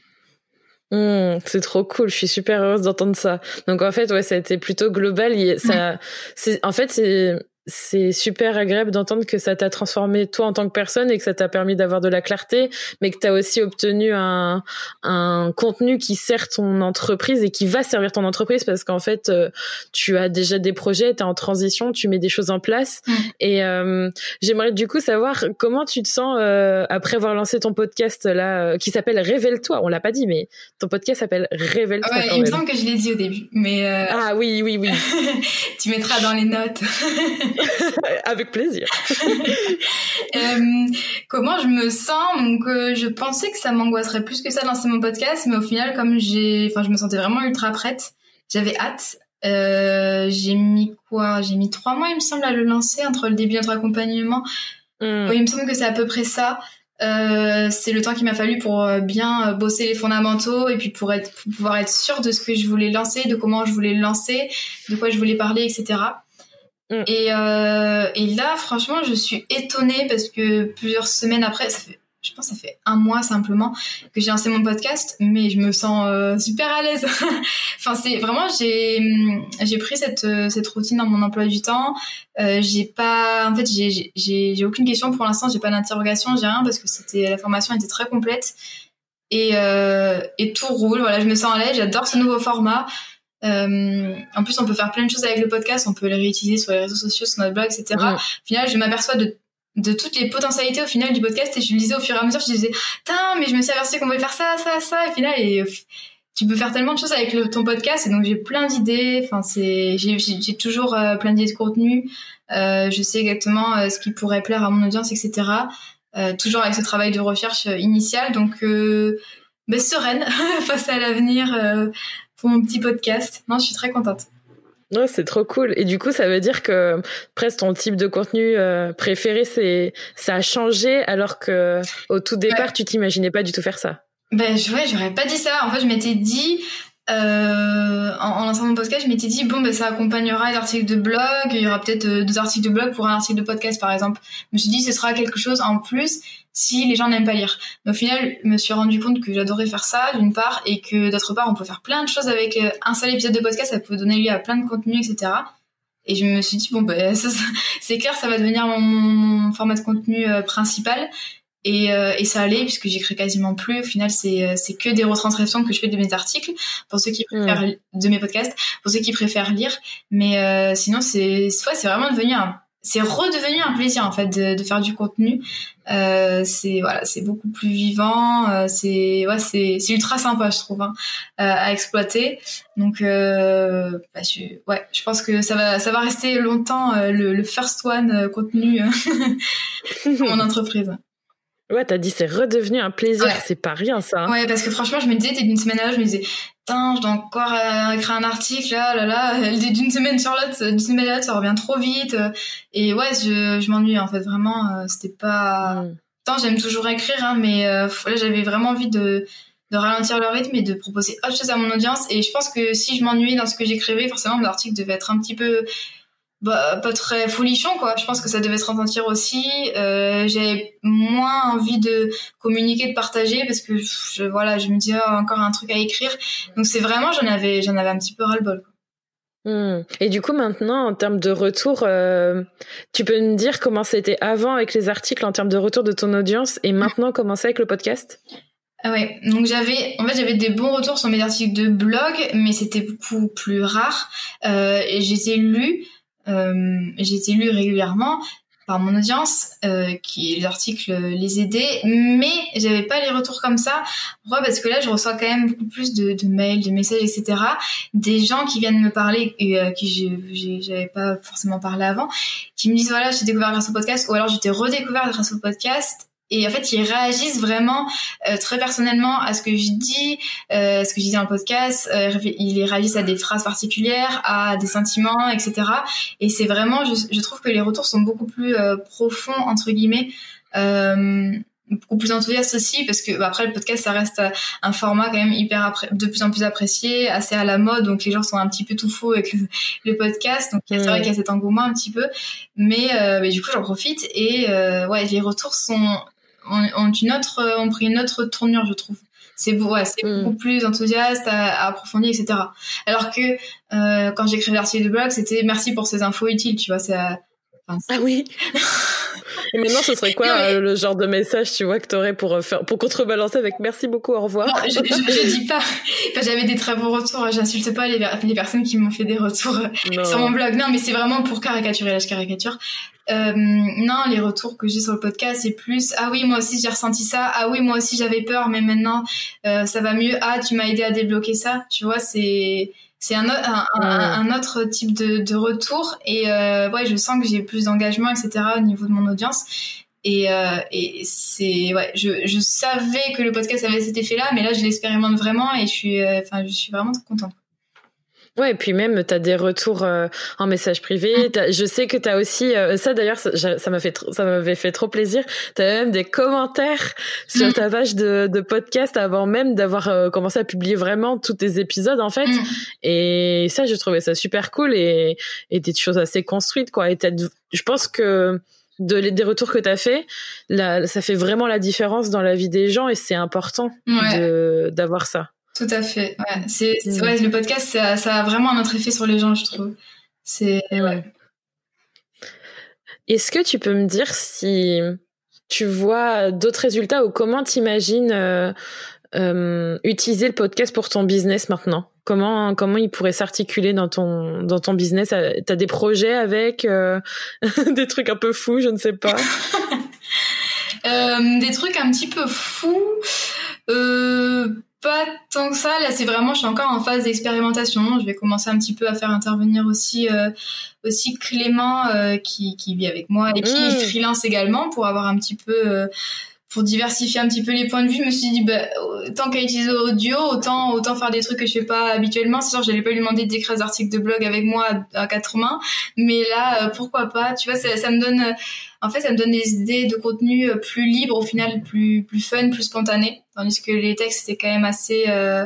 Mmh, c'est trop cool, je suis super heureuse d'entendre ça. Donc en fait, ouais, ça a été plutôt global. Ça, c'est, en fait, c'est c'est super agréable d'entendre que ça t'a transformé toi en tant que personne et que ça t'a permis d'avoir de la clarté, mais que tu as aussi obtenu un, un contenu qui sert ton entreprise et qui va servir ton entreprise parce qu'en fait, euh, tu as déjà des projets, tu es en transition, tu mets des choses en place. Mm. Et euh, j'aimerais du coup savoir comment tu te sens euh, après avoir lancé ton podcast là, qui s'appelle Révèle-toi. On l'a pas dit, mais ton podcast s'appelle Révèle-toi. Ouais, il me semble que je l'ai dit au début, mais ah oui, oui, oui. tu mettras dans les notes. Avec plaisir. Euh, comment je me sens? Donc, euh, je pensais que ça m'angoisserait plus que ça de lancer mon podcast, mais au final, comme j'ai, enfin, je me sentais vraiment ultra prête. J'avais hâte. Euh, j'ai mis quoi? J'ai mis trois mois, il me semble, à le lancer entre le début de notre accompagnement. Hmm. il me semble que c'est à peu près ça. c'est le temps qu'il m'a fallu pour bien bosser les fondamentaux et puis pour être pour pouvoir être sûr de ce que je voulais lancer, de comment je voulais le lancer, de quoi je voulais parler, etc. Mm. Et, euh, et là, franchement, je suis étonnée parce que plusieurs semaines après, ça fait, je pense que ça fait un mois simplement que j'ai lancé mon podcast, mais je me sens euh, super à l'aise. enfin, c'est vraiment, j'ai, j'ai pris cette, cette routine dans mon emploi du temps. Euh, j'ai pas, en fait, j'ai aucune question pour l'instant, j'ai pas d'interrogation, j'ai rien parce que c'était, la formation était très complète. Et, euh, et tout roule, voilà, je me sens à l'aise, j'adore ce nouveau format. Euh, en plus, on peut faire plein de choses avec le podcast, on peut les réutiliser sur les réseaux sociaux, sur notre blog, etc. Au final, je m'aperçois de, de toutes les potentialités au final du podcast. Et je le disais au fur et à mesure, je disais, putain, mais je me suis aperçue qu'on pouvait faire ça, ça, ça, et final, et, tu peux faire tellement de choses avec le, ton podcast. Et donc j'ai plein d'idées, enfin, c'est, j'ai toujours euh, plein d'idées de contenu, euh, je sais exactement euh, ce qui pourrait plaire à mon audience, etc. toujours avec ce travail de recherche initial, donc, ben, sereine face à l'avenir pour mon petit podcast. Non, je suis très contente. Ouais, c'est trop cool. Et du coup, ça veut dire que presque ton type de contenu euh, préféré, c'est ça a changé alors que au tout départ, tu t'imaginais pas du tout faire ça. Ben ouais, j'aurais pas dit ça. En fait, je m'étais dit euh, en, lançant mon podcast, je m'étais dit bon ben ça accompagnera des articles de blog, il y aura peut-être euh, deux articles de blog pour un article de podcast par exemple. Je me suis dit ce sera quelque chose en plus si les gens n'aiment pas lire. Mais au final, je me suis rendu compte que j'adorais faire ça, d'une part, et que d'autre part, on peut faire plein de choses avec euh, un seul épisode de podcast, ça peut donner lieu à plein de contenus, etc. Et je me suis dit, bon, bah, c'est clair, ça va devenir mon, format de contenu euh, principal. Et, euh, et, ça allait, puisque j'écris quasiment plus. Au final, c'est que des retranscriptions que je fais de mes articles, pour ceux qui préfèrent, de mes podcasts, pour ceux qui préfèrent lire. Mais sinon, c'est ouais, c'est vraiment devenu un c'est redevenu un plaisir en fait de, de faire du contenu. Euh, c'est voilà, c'est beaucoup plus vivant. Euh, c'est ouais, c'est c'est ultra sympa, je trouve, hein, euh, à exploiter. Donc euh, bah, je, ouais, je pense que ça va ça va rester longtemps euh, le, le first one contenu pour mon entreprise. Ouais, t'as dit c'est redevenu un plaisir, c'est pas rien ça. Hein. Ouais, parce que franchement, je me disais, d'une semaine à l'autre, je me disais, je dois encore euh, écrire un article, là, là, là, d'une semaine sur l'autre, d'une semaine à l'autre, ça revient trop vite. Et ouais, je, je m'ennuie en fait, vraiment, euh, c'était pas. Mm. Putain, j'aime toujours écrire, hein, mais euh, là, j'avais vraiment envie de, de ralentir le rythme et de proposer autre chose à mon audience. Et je pense que si je m'ennuyais dans ce que j'écrivais, forcément, mon article devait être un petit peu bah, pas très folichon quoi. Je pense que ça devait se ressentir aussi. Euh, j'avais moins envie de communiquer de partager parce que je, voilà je me disais oh, encore un truc à écrire. Donc c'est vraiment j'en avais j'en avais un petit peu ras le bol hmm. Et du coup maintenant en termes de retour euh, tu peux me dire comment c'était avant avec les articles en termes de retour de ton audience et maintenant comment c'est avec le podcast? Ah ouais, donc j'avais, en fait, j'avais des bons retours sur mes articles de blog, mais c'était beaucoup plus rare. Euh, et j'étais lue j'ai été lue régulièrement par mon audience, euh, qui les articles les aidaient, mais j'avais pas les retours comme ça. Pourquoi? Parce que là, je reçois quand même beaucoup plus de, de mails, de messages, etc. Des gens qui viennent me parler et euh, qui j'avais pas forcément parlé avant, qui me disent voilà, j'ai découvert grâce au podcast, ou alors j'étais redécouvert grâce au podcast, et en fait ils réagissent vraiment euh, très personnellement à ce que je dis euh, ce que je dis dans le podcast euh, ils réagissent à des phrases particulières à des sentiments etc et c'est vraiment je, je, trouve que les retours sont beaucoup plus euh, profonds entre guillemets euh, beaucoup plus enthousiastes aussi parce que bah, après le podcast ça reste un format quand même hyper de plus en plus apprécié assez à la mode donc les gens sont un petit peu tout faux avec le, podcast donc c'est vrai qu'il y a cet engouement un petit peu. Mais, mais du coup j'en profite et ouais les retours sont ont, une autre, euh, ont pris une autre tournure, je trouve. C'est ouais, c'est mm. beaucoup plus enthousiaste, à, approfondi, etc. Alors que euh, quand j'écrivais l'article de blog, c'était merci pour ces infos utiles, tu vois. C'est ah oui. Et maintenant, ce serait quoi euh, le genre de message, tu vois, que t'aurais pour euh, faire, pour contrebalancer avec merci beaucoup, au revoir? Non, je, je, dis pas. Enfin, j'avais des très bons retours. J'insulte pas les, les, personnes qui m'ont fait des retours euh, sur mon blog. Non, mais c'est vraiment pour caricaturer la caricature. Euh, non, les retours que j'ai sur le podcast, c'est plus ah oui, moi aussi j'ai ressenti ça. Ah oui, moi aussi j'avais peur, mais maintenant euh, ça va mieux. Ah, tu m'as aidé à débloquer ça. Tu vois, c'est c'est un, un, un, autre type de, de retour et euh, ouais je sens que j'ai plus d'engagement etc au niveau de mon audience. Et, euh, et c'est ouais je, je savais que le podcast avait cet effet là mais là je l'expérimente vraiment et je suis euh, enfin je suis vraiment contente Ouais, et puis même, tu as des retours euh, en message privé. Mm. Je sais que tu as aussi... Euh, ça, d'ailleurs, ça m'a fait ça m'avait fait trop plaisir. Tu as même des commentaires sur mm. ta page de, de podcast avant même d'avoir euh, commencé à publier vraiment tous tes épisodes, en fait. Mm. Et ça, je trouvais ça super cool et, et des choses assez construites, quoi. Et je pense que de, des retours que tu as fait, là, ça fait vraiment la différence dans la vie des gens et c'est important d'avoir ça. Tout à fait. Ouais. C'est, mm. ouais, le podcast, ça, ça, a vraiment un autre effet sur les gens, je trouve. C'est ouais. Est-ce que tu peux me dire si tu vois d'autres résultats ou comment t'imagines euh, euh, utiliser le podcast pour ton business maintenant? Comment comment il pourrait s'articuler dans ton dans ton business? T'as des projets avec euh, des trucs un peu fous, je ne sais pas? Euh, des trucs un petit peu fous. Euh, pas tant que ça. Là, c'est vraiment, je suis encore en phase d'expérimentation. Je vais commencer un petit peu à faire intervenir aussi euh, aussi Clément euh, qui, qui vit avec moi et qui mmh. freelance également pour avoir un petit peu euh, pour diversifier un petit peu les points de vue, je me suis dit, bah, tant qu'à utiliser audio, autant, autant faire des trucs que je fais pas habituellement. C'est sûr, j'allais pas lui demander d'écrire des articles de blog avec moi à, quatre mains, mais là, euh, pourquoi pas? Tu vois, ça, ça, me donne, en fait, ça me donne des idées de contenu euh, plus libres, au final, plus, plus fun, plus spontané. Tandis que les textes, c'est quand même assez, euh,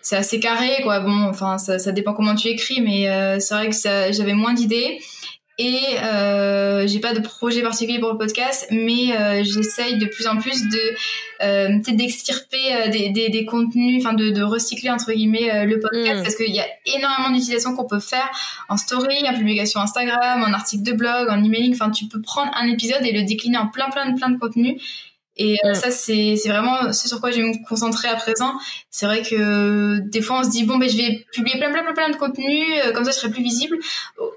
c'est assez carré, quoi. Bon, enfin, ça, ça dépend comment tu écris, mais euh, c'est vrai que j'avais moins d'idées et euh, j'ai pas de projet particulier pour le podcast mais euh, j'essaye de plus en plus de peut-être d'extirper des, des, des, contenus enfin de, de, recycler entre guillemets le podcast mm. parce qu'il y a énormément d'utilisations qu'on peut faire en story en publication Instagram en article de blog en emailing enfin tu peux prendre un épisode et le décliner en plein plein de plein de contenus Et euh, ça, c'est vraiment ce sur quoi je vais me concentrer à présent. C'est vrai que des fois, on se dit bon, ben je vais publier plein, plein, plein, plein de contenu, euh, comme ça, je serai plus visible.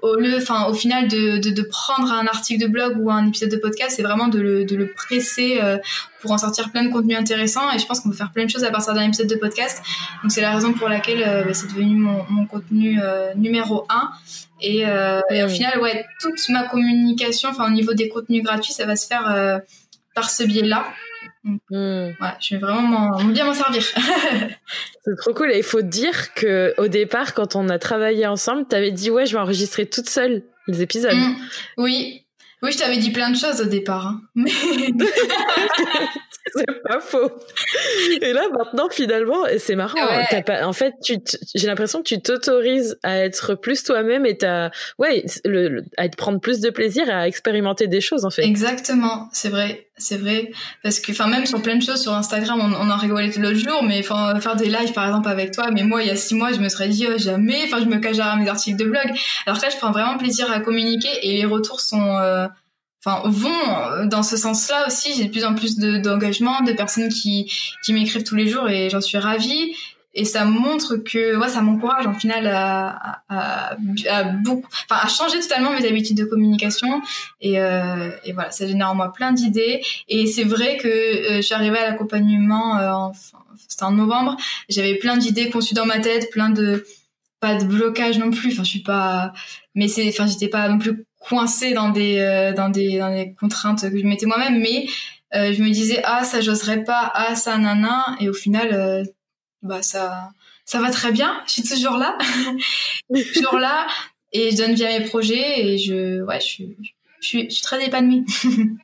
Au, lieu, enfin, au final, de, de, de, prendre un article de blog ou un épisode de podcast, c'est vraiment de le, de le presser euh, pour en sortir plein de contenus intéressants. Et je pense qu'on peut faire plein de choses à partir d'un épisode de podcast. Donc c'est la raison pour laquelle ben, c'est devenu mon, mon contenu numéro un. Et, et, au final, ouais, toute ma communication, enfin au niveau des contenus gratuits, ça va se faire par ce biais-là. Hmm. je vais vraiment bien m'en servir. c'est trop cool. Et il faut dire que au départ, quand on a travaillé ensemble, tu avais dit ouais, je vais enregistrer toute seule les épisodes. Hmm. Oui, oui, je t'avais dit plein de choses au départ. Hein. Mais... c'est pas faux. Et là, maintenant, finalement, c'est marrant. Hein. pas, en fait, tu j'ai l'impression que tu t'autorises à être plus toi-même et à, ouais, le, à prendre plus de plaisir et à expérimenter des choses, en fait. Exactement. C'est vrai. C'est vrai. Parce que, enfin, même sur plein de choses sur Instagram, on, on en rigolait l'autre jour, mais faire des lives, par exemple, avec toi, mais moi, il y a six mois, je me serais dit, oh, jamais, enfin, je me cache derrière mes articles de blog. Alors que là, je prends vraiment plaisir à communiquer et les retours sont, euh, enfin vont dans ce sens-là aussi. J'ai de plus en plus d'engagement, de, personnes qui qui m'écrivent tous les jours et j'en suis ravie. Et ça montre que, ouais, ça m'encourage en final à, à, à, beaucoup, enfin à changer totalement mes habitudes de communication. Et, euh, et voilà, ça génère en moi plein d'idées. Et c'est vrai que euh, je suis arrivée à l'accompagnement, euh, enfin, c'était en novembre. J'avais plein d'idées conçues dans ma tête, plein de pas de blocage non plus. Enfin, je suis pas, mais c'est, enfin, j'étais pas non plus coincée dans des euh, dans des dans des contraintes que je mettais moi-même mais euh, je me disais ah ça j'oserais pas ah ça nana et au final euh, bah ça ça va très bien. Je suis toujours là. Toujours là et je donne via mes projets et je ouais je suis je suis, je suis très épanouie.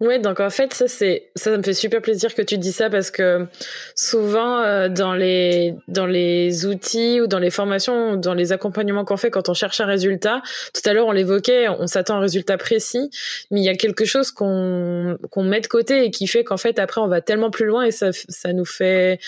Ouais, donc en fait, ça c'est ça me fait super plaisir que tu dis ça parce que souvent euh, dans les dans les outils ou dans les formations ou dans les accompagnements qu'on fait quand on cherche un résultat, tout à l'heure on l'évoquait, on s'attend à un résultat précis, mais il y a quelque chose qu'on qu'on met de côté et qui fait qu'en fait après on va tellement plus loin et ça ça nous fait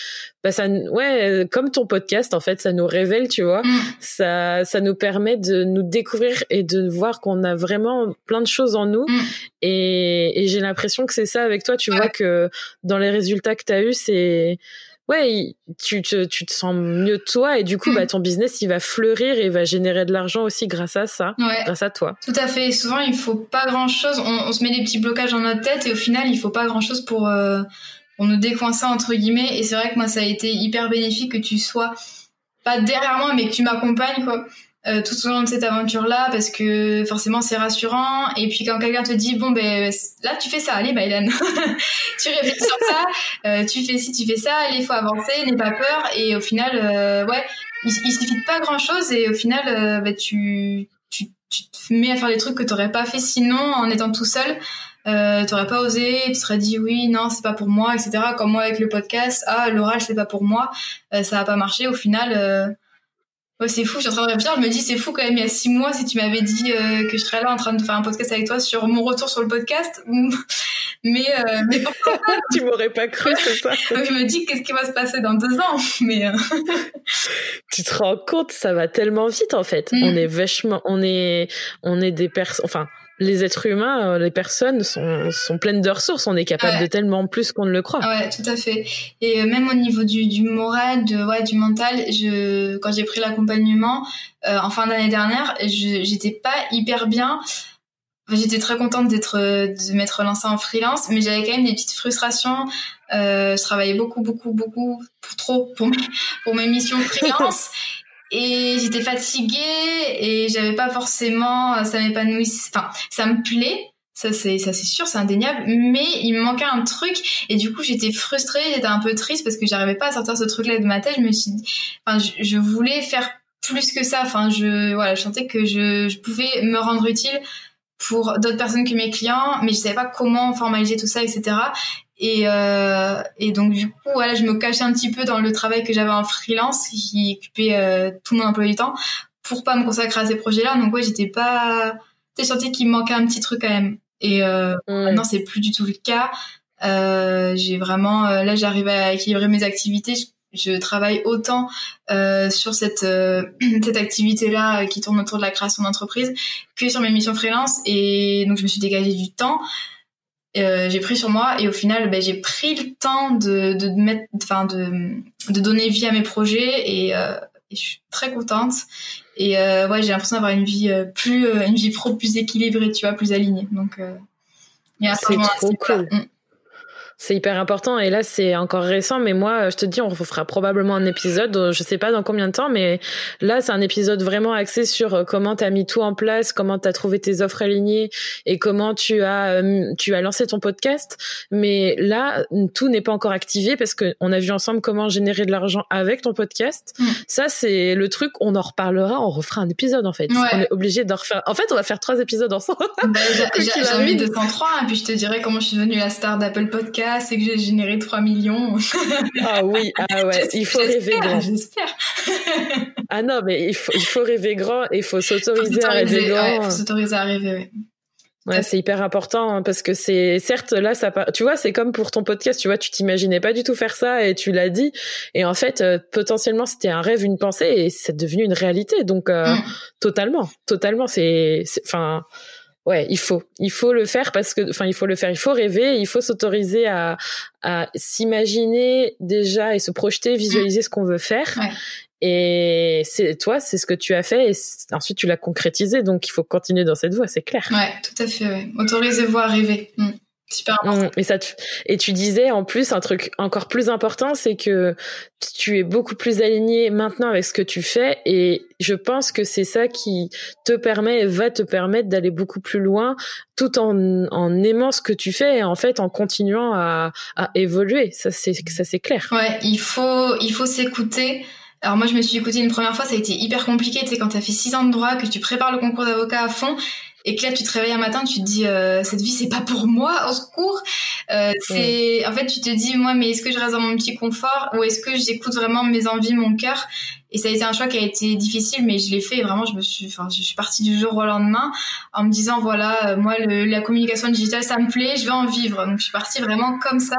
bah ça ouais comme ton podcast en fait ça nous révèle tu vois. Mm. ça ça nous permet de nous découvrir et de voir qu'on a vraiment plein de choses en nous. Mm. et, et j'ai l'impression que c'est ça avec toi tu vois que dans les résultats que tu as eu c'est ouais tu te tu te sens mieux de toi et du coup mm. bah ton business il va fleurir et va générer de l'argent aussi grâce à ça grâce à toi. Tout à fait. Souvent il faut pas grand chose on, on, se met des petits blocages dans notre tête et au final il faut pas grand chose pour euh, on nous décoinçait entre guillemets et c'est vrai que moi ça a été hyper bénéfique que tu sois pas derrière moi mais que tu m'accompagnes quoi. Euh, tout au long de cette aventure là parce que forcément c'est rassurant. Et puis quand quelqu'un te dit bon ben là tu fais ça. Allez bah tu réfléchis sur ça. Euh, tu fais ci tu fais ça. Allez faut avancer. N'aie pas peur. Et au final euh, ouais il, il, suffit de pas grand chose et au final bah, tu, tu tu te mets à faire des trucs que t'aurais pas fait sinon en étant tout seul euh, t'aurais pas osé, tu serais dit oui, non, c'est pas pour moi, etc. Comme moi avec le podcast, ah, l'oral, c'est pas pour moi, euh, ça a pas marché. Au final, euh, ouais, c'est fou, je suis en train de réfléchir, je me dis, c'est fou quand même, il y a six mois, si tu m'avais dit euh, que je serais là en train de faire un podcast avec toi sur mon retour sur le podcast, mais, euh, mais pourquoi pas Tu m'aurais pas cru, c'est ça Je me dis, qu'est-ce qui va se passer dans deux ans? Mais Tu te rends compte, ça va tellement vite en fait. Mm. On est vachement, on est, on est des personnes, enfin, les êtres humains, euh, les personnes sont, sont pleines de ressources. On est capable de tellement plus qu'on ne le croit. Ouais, tout à fait. Et euh, même au niveau du, du moral, de, ouais, du mental, je, quand j'ai pris l'accompagnement euh, en fin d'année dernière, j'étais pas hyper bien. J'étais très contente d'être de m'être lancée en freelance, mais j'avais quand même des petites frustrations. Euh, je travaillais beaucoup, beaucoup, beaucoup, pour trop pour mes, pour mes missions freelance. et j'étais fatiguée et j'avais pas forcément ça m'épanouissait enfin ça me plaît. Ça c'est ça c'est sûr c'est indéniable. Mais il me manquait un truc et du coup j'étais frustrée j'étais un peu triste parce que j'arrivais pas à sortir ce truc là de ma tête. Je me suis dit enfin je, je voulais faire plus que ça. Enfin je voilà je sentais que je, je pouvais me rendre utile pour d'autres personnes que mes clients mais je savais pas comment formaliser tout ça etc et, euh, et donc du coup, voilà, je me cachais un petit peu dans le travail que j'avais en freelance, qui occupait euh, tout mon emploi du temps, pour pas me consacrer à ces projets-là. Donc ouais, j'étais pas, j'ai senti qu'il me manquait un petit truc quand même. Et euh, mmh. maintenant, c'est plus du tout le cas. Euh, j'ai vraiment, euh, là, j'arrive à équilibrer mes activités. Je, je travaille autant euh, sur cette euh, cette activité-là qui tourne autour de la création d'entreprise que sur mes missions freelance. Et donc, je me suis dégagée du temps. J'ai pris sur moi et au final ben, j'ai pris le temps de, de mettre enfin de, de donner vie à mes projets et, je suis très contente et ouais j'ai l'impression d'avoir une vie plus une vie pro plus équilibrée tu vois plus alignée donc c'est trop cool. Mm. C'est hyper important et là c'est encore récent mais moi je te dis on fera probablement un épisode je sais pas dans combien de temps mais là c'est un épisode vraiment axé sur euh, comment tu as mis tout en place, comment tu as trouvé tes offres alignées et comment tu as euh, tu as lancé ton podcast mais là tout n'est pas encore activé parce que on a vu ensemble comment générer de l'argent avec ton podcast. Mm. Ça c'est le truc on en reparlera, on refera un épisode en fait. On est obligé d'en refaire. En fait, on va faire trois épisodes ensemble. Bah, j'ai envie de 103 et puis je te dirai comment je suis devenue la star d'Apple Podcast c'est que j'ai généré 3 millions. ah oui, ah ouais, il faut rêver grand. J'espère. ah non, mais il faut, il faut rêver grand et il faut s'autoriser à rêver grand. il faut s'autoriser à rêver. Ouais, c'est hyper important hein, parce que c'est certes là ça tu vois c'est comme pour ton podcast tu vois tu t'imaginais pas du tout faire ça et tu l'as dit et en fait euh, potentiellement c'était un rêve une pensée et c'est devenu une réalité donc euh, mm. totalement totalement c'est enfin ouais, il faut, il faut le faire parce que, enfin, il faut le faire, il faut rêver, il faut s'autoriser à, à s'imaginer déjà et se projeter, visualiser ce qu'on veut faire. Et c'est toi, c'est ce que tu as fait et ensuite tu l'as concrétisé, donc il faut continuer dans cette voie, c'est clair. Ouais, tout à fait. Ouais. Autorisez-vous à rêver. Mm. Super mmh, et ça et tu disais en plus un truc encore plus important, c'est que tu es beaucoup plus aligné maintenant avec ce que tu fais et je pense que c'est ça qui te permet va te permettre d'aller beaucoup plus loin tout en, en aimant ce que tu fais et en fait en continuant à, à évoluer. Ça c'est ça c'est clair. Ouais, il faut il faut s'écouter. Alors moi je me suis écoutée une première fois, ça a été hyper compliqué, tu sais quand tu as fait six ans de droit, que tu prépares le concours d'avocat à fond et que là tu te réveilles un matin tu te dis euh, cette vie c'est pas pour moi au secours. Euh, c'est en fait tu te dis moi mais est-ce que je reste dans mon petit confort ou est-ce que j'écoute vraiment mes envies mon cœur? Et ça a été un choix qui a été difficile mais je l'ai fait et vraiment je me suis enfin je suis partie du jour au lendemain en me disant voilà euh, moi le, la communication digitale ça me plaît je vais en vivre. Donc je suis partie vraiment comme ça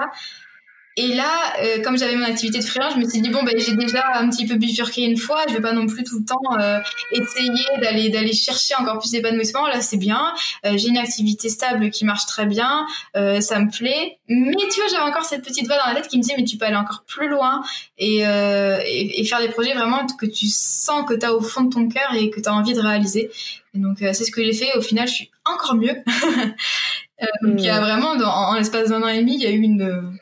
et là, euh, comme j'avais mon activité de freelance, je me suis dit bon ben j'ai déjà un petit peu bifurqué une fois, je vais pas non plus tout le temps euh, essayer d'aller d'aller chercher encore plus d'épanouissement. Là c'est bien, euh, j'ai une activité stable qui marche très bien, ça me plaît. Mais tu vois, j'avais encore cette petite voix dans la tête qui me disait mais tu peux aller encore plus loin et, et, et faire des projets vraiment que tu sens que tu as au fond de ton cœur et que tu as envie de réaliser. Et donc c'est ce que j'ai fait. Au final, je suis encore mieux. il y a mmh. vraiment, dans, en l'espace d'un an et demi, il y a eu une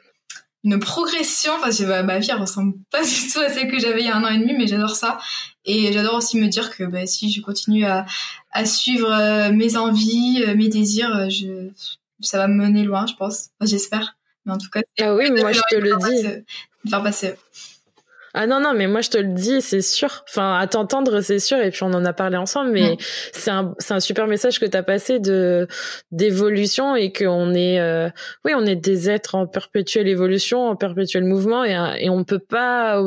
une progression. Enfin, ma, ma vie ressemble pas du tout à celle que j'avais il y a un an et demi, mais j'adore ça. Et j'adore aussi me dire que bah, si je continue à, à suivre euh, mes envies, euh, mes désirs, euh, je, ça va me mener loin, je pense. J'espère. Mais en tout cas, ah oui, moi je te le dis. faire passer. Ah non, non, mais moi je te le dis, c'est sûr. Enfin, à t'entendre, c'est sûr. Et puis on en a parlé ensemble, mais c'est un, c'est un super message que tu as passé de d'évolution et qu'on est, euh, oui, on est des êtres en perpétuelle évolution, en perpétuel mouvement et, et on peut pas,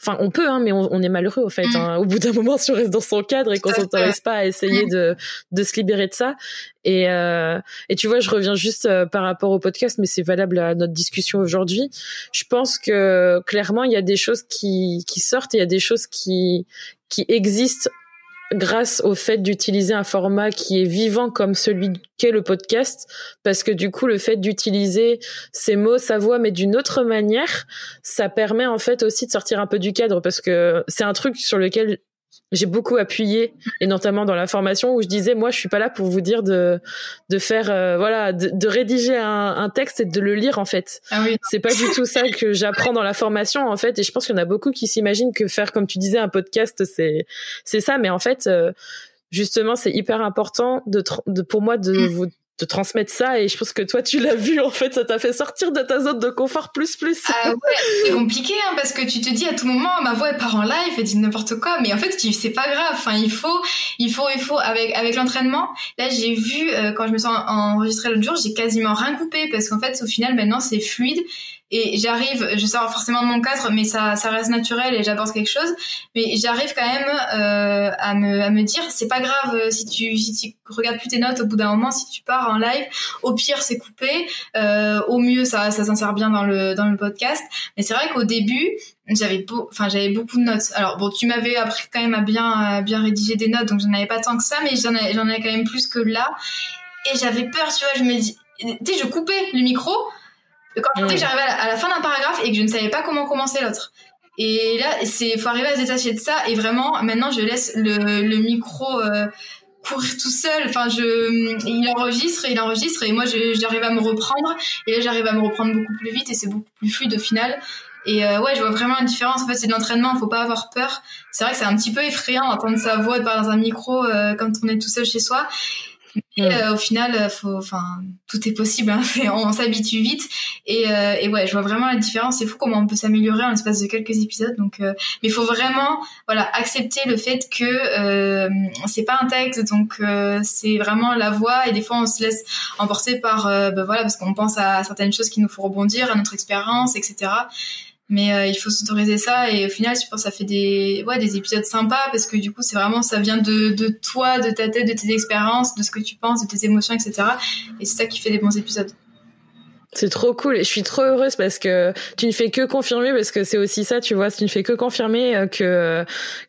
enfin, on peut, hein, mais on, est malheureux au fait. Mm. Hein. Au bout d'un moment, si on reste dans son cadre et qu'on s'autorise pas à essayer mm. de de se libérer de ça, et, euh, et tu vois, je reviens juste euh, par rapport au podcast, mais c'est valable à notre discussion aujourd'hui. Je pense que clairement, il y a des choses qui, qui sortent, il y a des choses qui, qui existent grâce au fait d'utiliser un format qui est vivant comme celui qu'est le podcast, parce que du coup, le fait d'utiliser ces mots, sa voix, mais d'une autre manière, ça permet en fait aussi de sortir un peu du cadre, parce que c'est un truc sur lequel j'ai beaucoup appuyé et notamment dans la formation où je disais moi je suis pas là pour vous dire de de faire euh, voilà de, de rédiger un, un, texte et de le lire en fait ah oui. c'est pas du tout ça que j'apprends dans la formation en fait et je pense qu'il y en a beaucoup qui s'imaginent que faire comme tu disais un podcast c'est c'est ça mais en fait euh, justement c'est hyper important de, de pour moi de mm. vous te transmettre ça et je pense que toi tu l'as vu en fait ça t'a fait sortir de ta zone de confort plus plus. Ah ouais c'est compliqué hein, parce que tu te dis à tout moment ma voix elle part en live et dit n'importe quoi mais en fait c'est pas grave enfin il faut il faut il faut avec avec l'entraînement là j'ai vu euh, quand je me suis enregistré l'autre jour j'ai quasiment rien coupé parce qu'en fait au final maintenant c'est fluide et j'arrive, je sors forcément de mon cadre, mais ça, ça reste naturel et j'apporte quelque chose. Mais j'arrive quand même euh, à, me, à me dire, c'est pas grave euh, si tu, si tu regardes plus tes notes au bout d'un moment, si tu pars en live, au pire c'est coupé, euh, au mieux ça, ça s'insère bien dans le, dans le podcast. Mais c'est vrai qu'au début, j'avais enfin j'avais beaucoup de notes. Alors bon, tu m'avais appris quand même à bien, à bien rédiger des notes, donc j'en avais pas tant que ça, mais j'en avais, j'en avais quand même plus que là. Et j'avais peur, tu vois, je me dis, tu sais, je coupais le micro quand mm. j'arrivais à, la fin d'un paragraphe et que je ne savais pas comment commencer l'autre. Et là, c'est faut arriver à se détacher de ça. Et vraiment, maintenant, je laisse le, le micro euh, courir tout seul. Enfin, je, il enregistre, il enregistre, et moi, j'arrive à me reprendre. Et là, j'arrive à me reprendre beaucoup plus vite, et c'est beaucoup plus fluide au final. Et euh, ouais, je vois vraiment la différence. En fait, c'est de l'entraînement. Faut pas avoir peur. C'est vrai que c'est un petit peu effrayant d'entendre sa voix de parler dans un micro euh, quand on est tout seul chez soi. Mais euh, au final, euh, faut, enfin, tout est possible. Hein, on, s'habitue vite. Et, euh, et, ouais, je vois vraiment la différence. C'est fou comment on peut s'améliorer en l'espace de quelques épisodes. Donc, mais il faut vraiment, voilà, accepter le fait que c'est pas un texte, donc c'est vraiment la voix. Et des fois, on se laisse emporter par, ben voilà, parce qu'on pense à certaines choses qui nous font rebondir, à notre expérience, etc. Mais euh, il faut s'autoriser ça et au final, je pense que ça fait des, ouais, des épisodes sympas parce que du coup, c'est vraiment, ça vient de, de toi, de ta tête, de tes expériences, de ce que tu penses, de tes émotions, etc. Et c'est ça qui fait des bons épisodes. C'est trop cool et je suis trop heureuse parce que tu ne fais que confirmer parce que c'est aussi ça, tu vois, tu ne fais que confirmer euh, que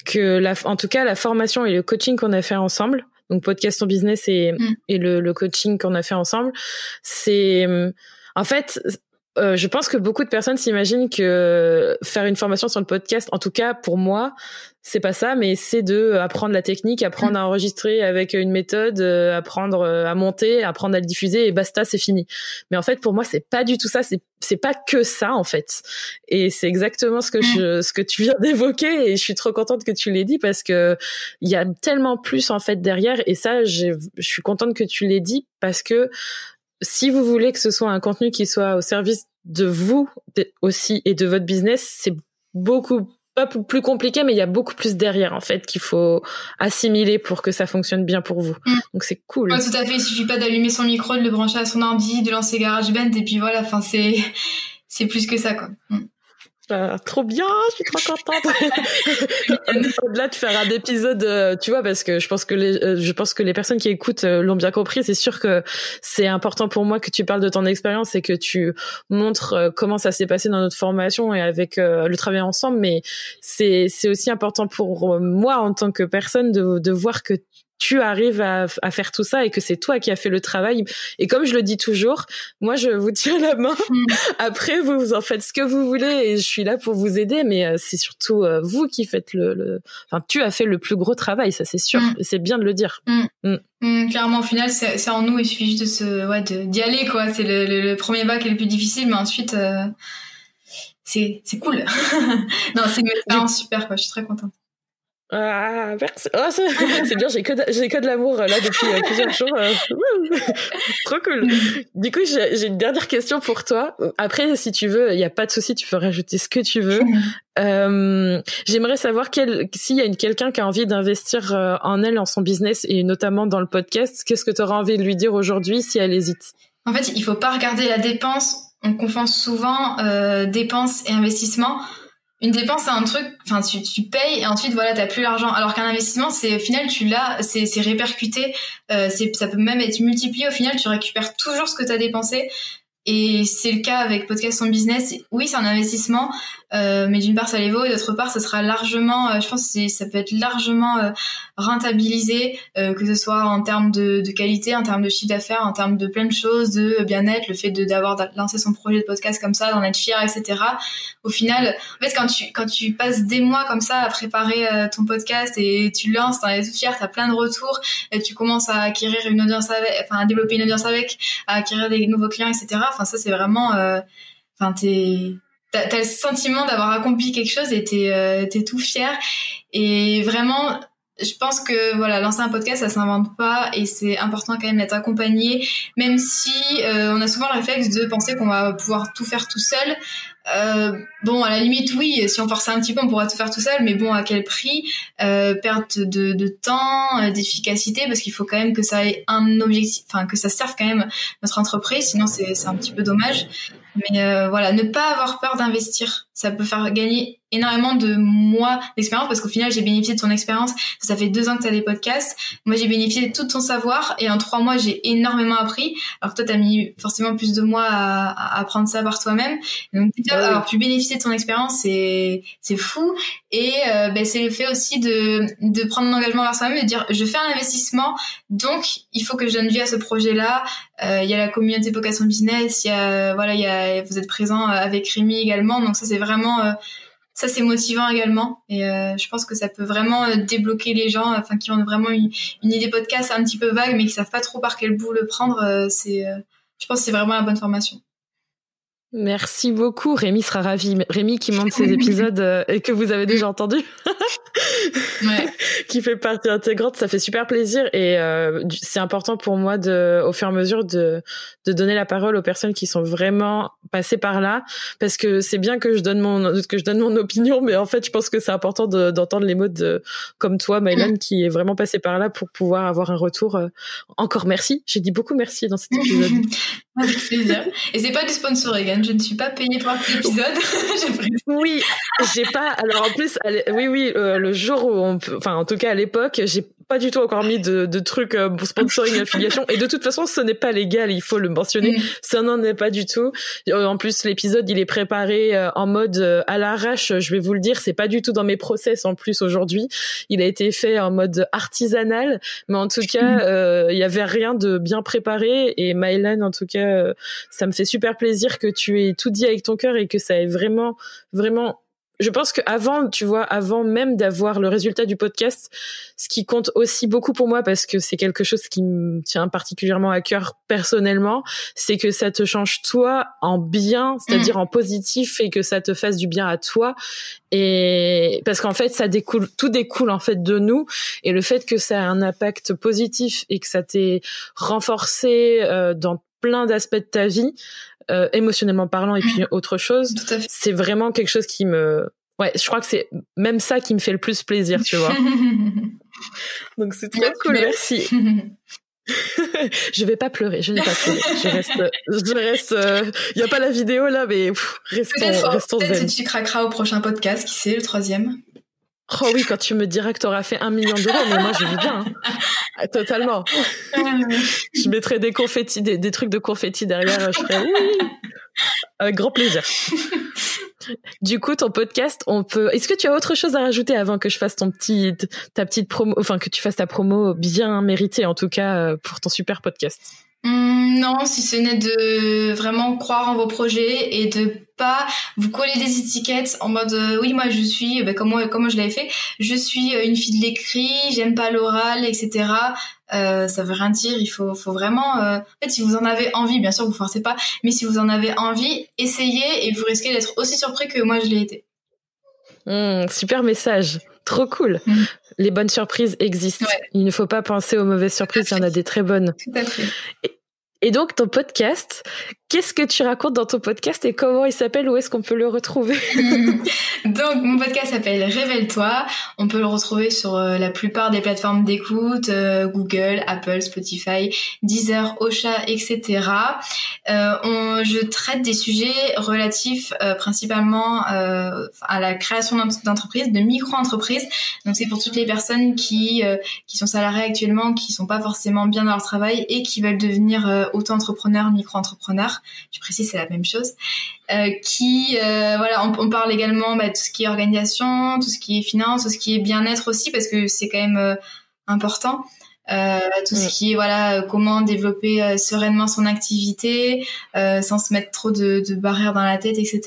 que la, en tout cas la formation et le coaching qu'on a fait ensemble, donc podcast en business et mm. et le, le coaching qu'on a fait ensemble, c'est en fait euh, je pense que beaucoup de personnes s'imaginent que faire une formation sur le podcast, en tout cas pour moi, c'est pas ça, mais c'est de apprendre la technique, apprendre à enregistrer avec une méthode, euh, apprendre euh, à monter, apprendre à le diffuser et basta, c'est fini. Mais en fait, pour moi, c'est pas du tout ça. C'est c'est pas que ça en fait. Et c'est exactement ce que je ce que tu viens d'évoquer et je suis trop contente que tu l'aies dit parce que il y a tellement plus en fait derrière et ça, je suis contente que tu l'aies dit parce que si vous voulez que ce soit un contenu qui soit au service de vous aussi et de votre business, c'est beaucoup pas plus compliqué, mais il y a beaucoup plus derrière en fait qu'il faut assimiler pour que ça fonctionne bien pour vous. Mm. Donc c'est cool. tout à fait. Il suffit pas d'allumer son micro, de le brancher à son ordi, de lancer GarageBand et puis voilà. Enfin c'est c'est plus que ça quoi. Mm. Euh, trop bien, je suis trop contente. Au-delà de faire un épisode, euh, tu vois, parce que je pense que les, euh, je pense que les personnes qui écoutent l'ont bien compris. C'est sûr que c'est important pour moi que tu parles de ton expérience et que tu montres comment ça s'est passé dans notre formation et avec le travail ensemble. Mais c'est c'est aussi important pour moi en tant que personne de de voir que tu arrives à, faire tout ça et que c'est toi qui as fait le travail. Et comme je le dis toujours, moi je vous tiens la main. Mm. Après vous, vous en faites ce que vous voulez et je suis là pour vous aider. Mais euh, c'est surtout euh, vous qui faites le, Enfin, tu as fait le plus gros travail, ça c'est sûr. Mm. C'est bien de le dire. Mm. clairement, au final, c'est en nous. Il suffit juste de se, ouais, d'y aller quoi. C'est le, premier bac qui est le plus difficile, mais ensuite. Euh, c'est cool. non, c'est une expérience super, quoi. Je suis très contente. Ah, merci. Oh, c'est bien, j'ai que de, j'ai que de l'amour là depuis euh, plusieurs jours. Euh, trop cool. Du coup, j'ai une dernière question pour toi. Après, si tu veux, il n'y a pas de souci, tu peux rajouter ce que tu veux. Euh, J'aimerais savoir s'il y a une, quelqu'un qui a envie d'investir euh, en elle, en son business et notamment dans le podcast, qu'est-ce que tu auras envie de lui dire aujourd'hui si elle hésite? En fait, il faut pas regarder la dépense. On confond souvent euh, dépenses et investissement une dépense c'est un truc enfin tu, tu payes et ensuite voilà t'as plus l'argent. Alors qu'un investissement c'est au final tu l'as c'est c'est répercuté euh, c'est ça peut même être multiplié. Au final tu récupères toujours ce que tu as dépensé. Et c'est le cas avec Podcast en Business. Oui, c'est un investissement, euh, mais d'une part ça les vaut et d'autre part ça sera largement, euh, je pense que ça peut être largement euh, rentabilisé, que ce soit en termes de, de, qualité, en termes de chiffre d'affaires, en termes de plein de choses, de bien-être, le fait d'avoir lancé son projet de podcast comme ça, d'en être fier, etc. Au final, en fait quand tu quand tu passes des mois comme ça à préparer ton podcast et tu lances, t'en es tout fier, t'as plein de retours, et tu commences à acquérir une audience avec, enfin à développer une audience avec, à acquérir des nouveaux clients, etc Enfin, ça, c'est vraiment, euh, enfin, t'es, t'as, le sentiment d'avoir accompli quelque chose et t'es, euh, tout fier. Et vraiment, je pense que voilà, lancer un podcast, ça s'invente pas et c'est important quand même d'être accompagné, même si euh, on a souvent le réflexe de penser qu'on va pouvoir tout faire tout seul. Euh, bon, à la limite, oui, si on forçait un petit peu, on pourrait tout faire tout seul, mais bon, à quel prix? Euh, Perte de, de temps, euh, d'efficacité, parce qu'il faut quand même que ça ait un objectif, enfin que ça serve quand même notre entreprise, sinon c'est un petit peu dommage. Mais euh, voilà, ne pas avoir peur d'investir, ça peut faire gagner énormément de mois d'expérience parce qu'au final, j'ai bénéficié de ton expérience. Ça fait deux ans que tu as des podcasts. Moi, j'ai bénéficié de tout ton savoir et en trois mois, j'ai énormément appris. Alors que toi, tu as mis forcément plus de mois à, à apprendre ça par toi-même. Donc, déjà, avoir pu bénéficier de ton expérience, c'est c'est fou. Et euh, ben, c'est le fait aussi de, de prendre un engagement vers soi-même et de dire, je fais un investissement, donc il faut que je donne vie à ce projet-là. Euh, il y a la communauté Vocation Business, il y a voilà, il y a vous êtes présent avec Rémi également. Donc ça, c'est vraiment euh, ça c'est motivant également et euh, je pense que ça peut vraiment euh, débloquer les gens enfin qui ont vraiment une, idée podcast un petit peu vague mais qui savent pas trop par quel bout le prendre euh, c'est je pense que c'est vraiment la bonne formation Merci beaucoup. Rémi sera ravi. Rémi qui monte ces épisodes euh, et que vous avez déjà entendu, ouais. qui fait partie intégrante, ça fait super plaisir et euh, c'est important pour moi de, au fur et à mesure de, de donner la parole aux personnes qui sont vraiment passées par là, parce que c'est bien que je donne mon que je donne mon opinion, mais en fait je pense que c'est important d'entendre les mots de comme toi, Mylan, qui est vraiment passé par là pour pouvoir avoir un retour. Euh, encore merci. J'ai dit beaucoup merci dans cet épisode. Avec plaisir. Et c'est pas du sponsoring, je ne suis pas payée pour l'épisode. oui, j'ai pas. Alors en plus, oui, oui, euh, le jour où on peut, enfin en tout cas à l'époque, j'ai pas du tout encore mis de, de trucs euh, pour sponsoring affiliation et de toute façon ce n'est pas légal il faut le mentionner. Mm. ça n'en est pas du tout. Euh, en plus l'épisode il est préparé euh, en mode à l'arrache. Je vais vous le dire c'est pas du tout dans mes process en plus aujourd'hui. Il a été fait en mode artisanal. Mais en tout cas mm. il y avait rien de bien préparé. Et Mylan en tout cas ça me fait super plaisir que tu aies tout dit avec ton cœur et que ça ait vraiment vraiment je pense que avant, tu vois, avant même d'avoir le résultat du podcast, ce qui compte aussi beaucoup pour moi parce que c'est quelque chose qui me tient particulièrement à cœur personnellement, c'est que ça te change toi en bien, c'est-à-dire en positif et que ça te fasse du bien à toi. Et parce qu'en fait ça découle tout découle en fait de nous. Et le fait que ça a un impact positif et que ça t'ait renforcé euh, dans plein d'aspects de ta vie, euh, émotionnellement parlant et puis autre chose. C'est vraiment quelque chose qui me, ouais, je crois que c'est même ça qui me fait le plus plaisir, tu vois. Donc c'est trop cool, merci. je vais pas pleurer, je vais pas pleurer. Je reste, je reste. Il euh, y a pas la vidéo là, mais restons, peut-être, restons peut-être tu craqueras au prochain podcast, qui c'est le troisième. Oh oui, quand tu me diras que tu auras fait un million d'euros, mais moi je vis bien. Hein. Ah, totalement. je mettrai des confettis, des, trucs de confettis derrière. Je ferai oui, avec grand plaisir. Du coup, ton podcast, on peut. Est-ce que tu as autre chose à rajouter avant que je fasse ton petit, ta petite promo, enfin que tu fasses ta promo bien méritée en tout cas euh, pour ton super podcast? Hum, non, si ce n'est de vraiment croire en vos projets et de pas vous coller des étiquettes en mode euh, oui moi je suis ben, comme moi comme je l'avais fait? Je suis euh, une fille de l'écrit j'aime pas l'oral etc euh, ça veut rien dire il faut faut vraiment euh, en fait si vous en avez envie bien sûr vous forcez pas mais si vous en avez envie essayez et vous risquez d'être aussi surpris que moi je l'ai été hum, super message Trop cool. Hum. Les bonnes surprises existent. Il ne faut pas penser aux mauvaises surprises, il y en a des très bonnes. Tout à fait. Et donc, ton podcast, qu'est-ce que tu racontes dans ton podcast et comment il s'appelle? Où est-ce qu'on peut le retrouver? Donc, mon podcast s'appelle Révèle-toi. On peut le retrouver sur euh, la plupart des plateformes d'écoute, euh, Google, Apple, Spotify, Deezer, Ocha, etc. Euh, je traite des sujets relatifs principalement à la création d'entreprises, de micro-entreprises. Donc, c'est pour toutes les personnes qui, qui sont salariées actuellement, qui sont pas forcément bien dans leur travail et qui veulent devenir auto-entrepreneur, je précise c'est la même chose, euh, qui euh, voilà, on, parle également bah, tout ce qui est organisation, tout ce qui est finance, tout ce qui est bien-être aussi parce que c'est quand même euh, important. tout ce qui est voilà comment développer sereinement son activité sans se mettre trop de, de, barrières dans la tête etc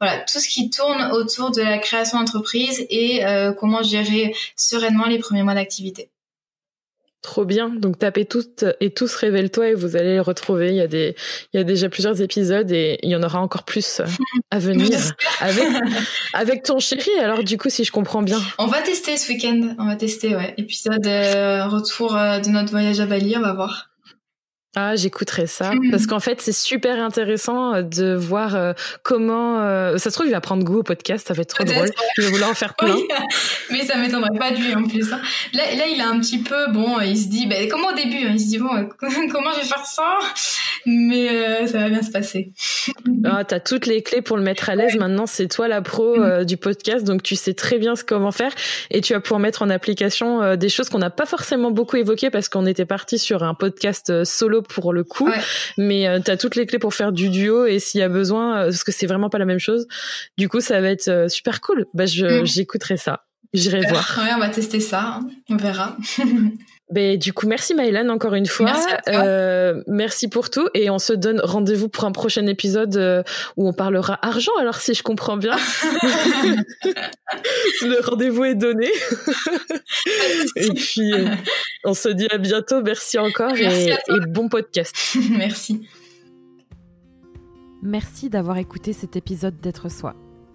voilà tout ce qui tourne autour de la création d'entreprise et comment gérer sereinement les premiers mois d'activité Trop bien. Donc tapez toutes et tous révèle-toi et vous allez les retrouver. Il y a des, il y a déjà plusieurs épisodes et il y en aura encore plus euh, à venir avec, avec ton chéri. Alors du coup, si je comprends bien. On va tester ce week-end. On va tester, ouais. Épisode euh, retour euh, de notre voyage à Bali. On va voir. Ah, j'écouterai ça mm. parce qu'en fait, c'est super intéressant euh, de voir euh, comment. Euh, ça se trouve, il va prendre goût au podcast, ça va être trop drôle. Il va vouloir en faire plein. mais ça m'étonnerait pas de lui en plus. Hein. Là, là, il a un petit peu, bon, il se dit, ben, comme au début, hein, il se dit bon, comment je vais faire ça? Mais ça va bien se passer. ah, t'as toutes les clés pour le mettre à l'aise. Maintenant, c'est toi la pro mm. du podcast, donc tu sais très bien ce comment faire et tu vas pouvoir mettre en application des choses qu'on n'a pas forcément beaucoup évoquées parce qu'on était parti sur un podcast solo pour le coup, mais tu as toutes les clés pour faire du duo et s'il y a besoin, parce que c'est vraiment pas la même chose. Du coup, ça va être super cool. Bah, mm. j'écouterai ça. J'irai voir. Ouais, on va tester ça. Hein. On verra. Ben, du coup, merci Maëlan encore une fois. Merci, euh, merci pour tout et on se donne rendez-vous pour un prochain épisode euh, où on parlera argent. Alors si je comprends bien, le rendez-vous est donné. et puis euh, on se dit à bientôt. Merci encore et, et bon podcast. merci. Merci d'avoir écouté cet épisode d'être soi.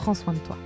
prends soin de toi.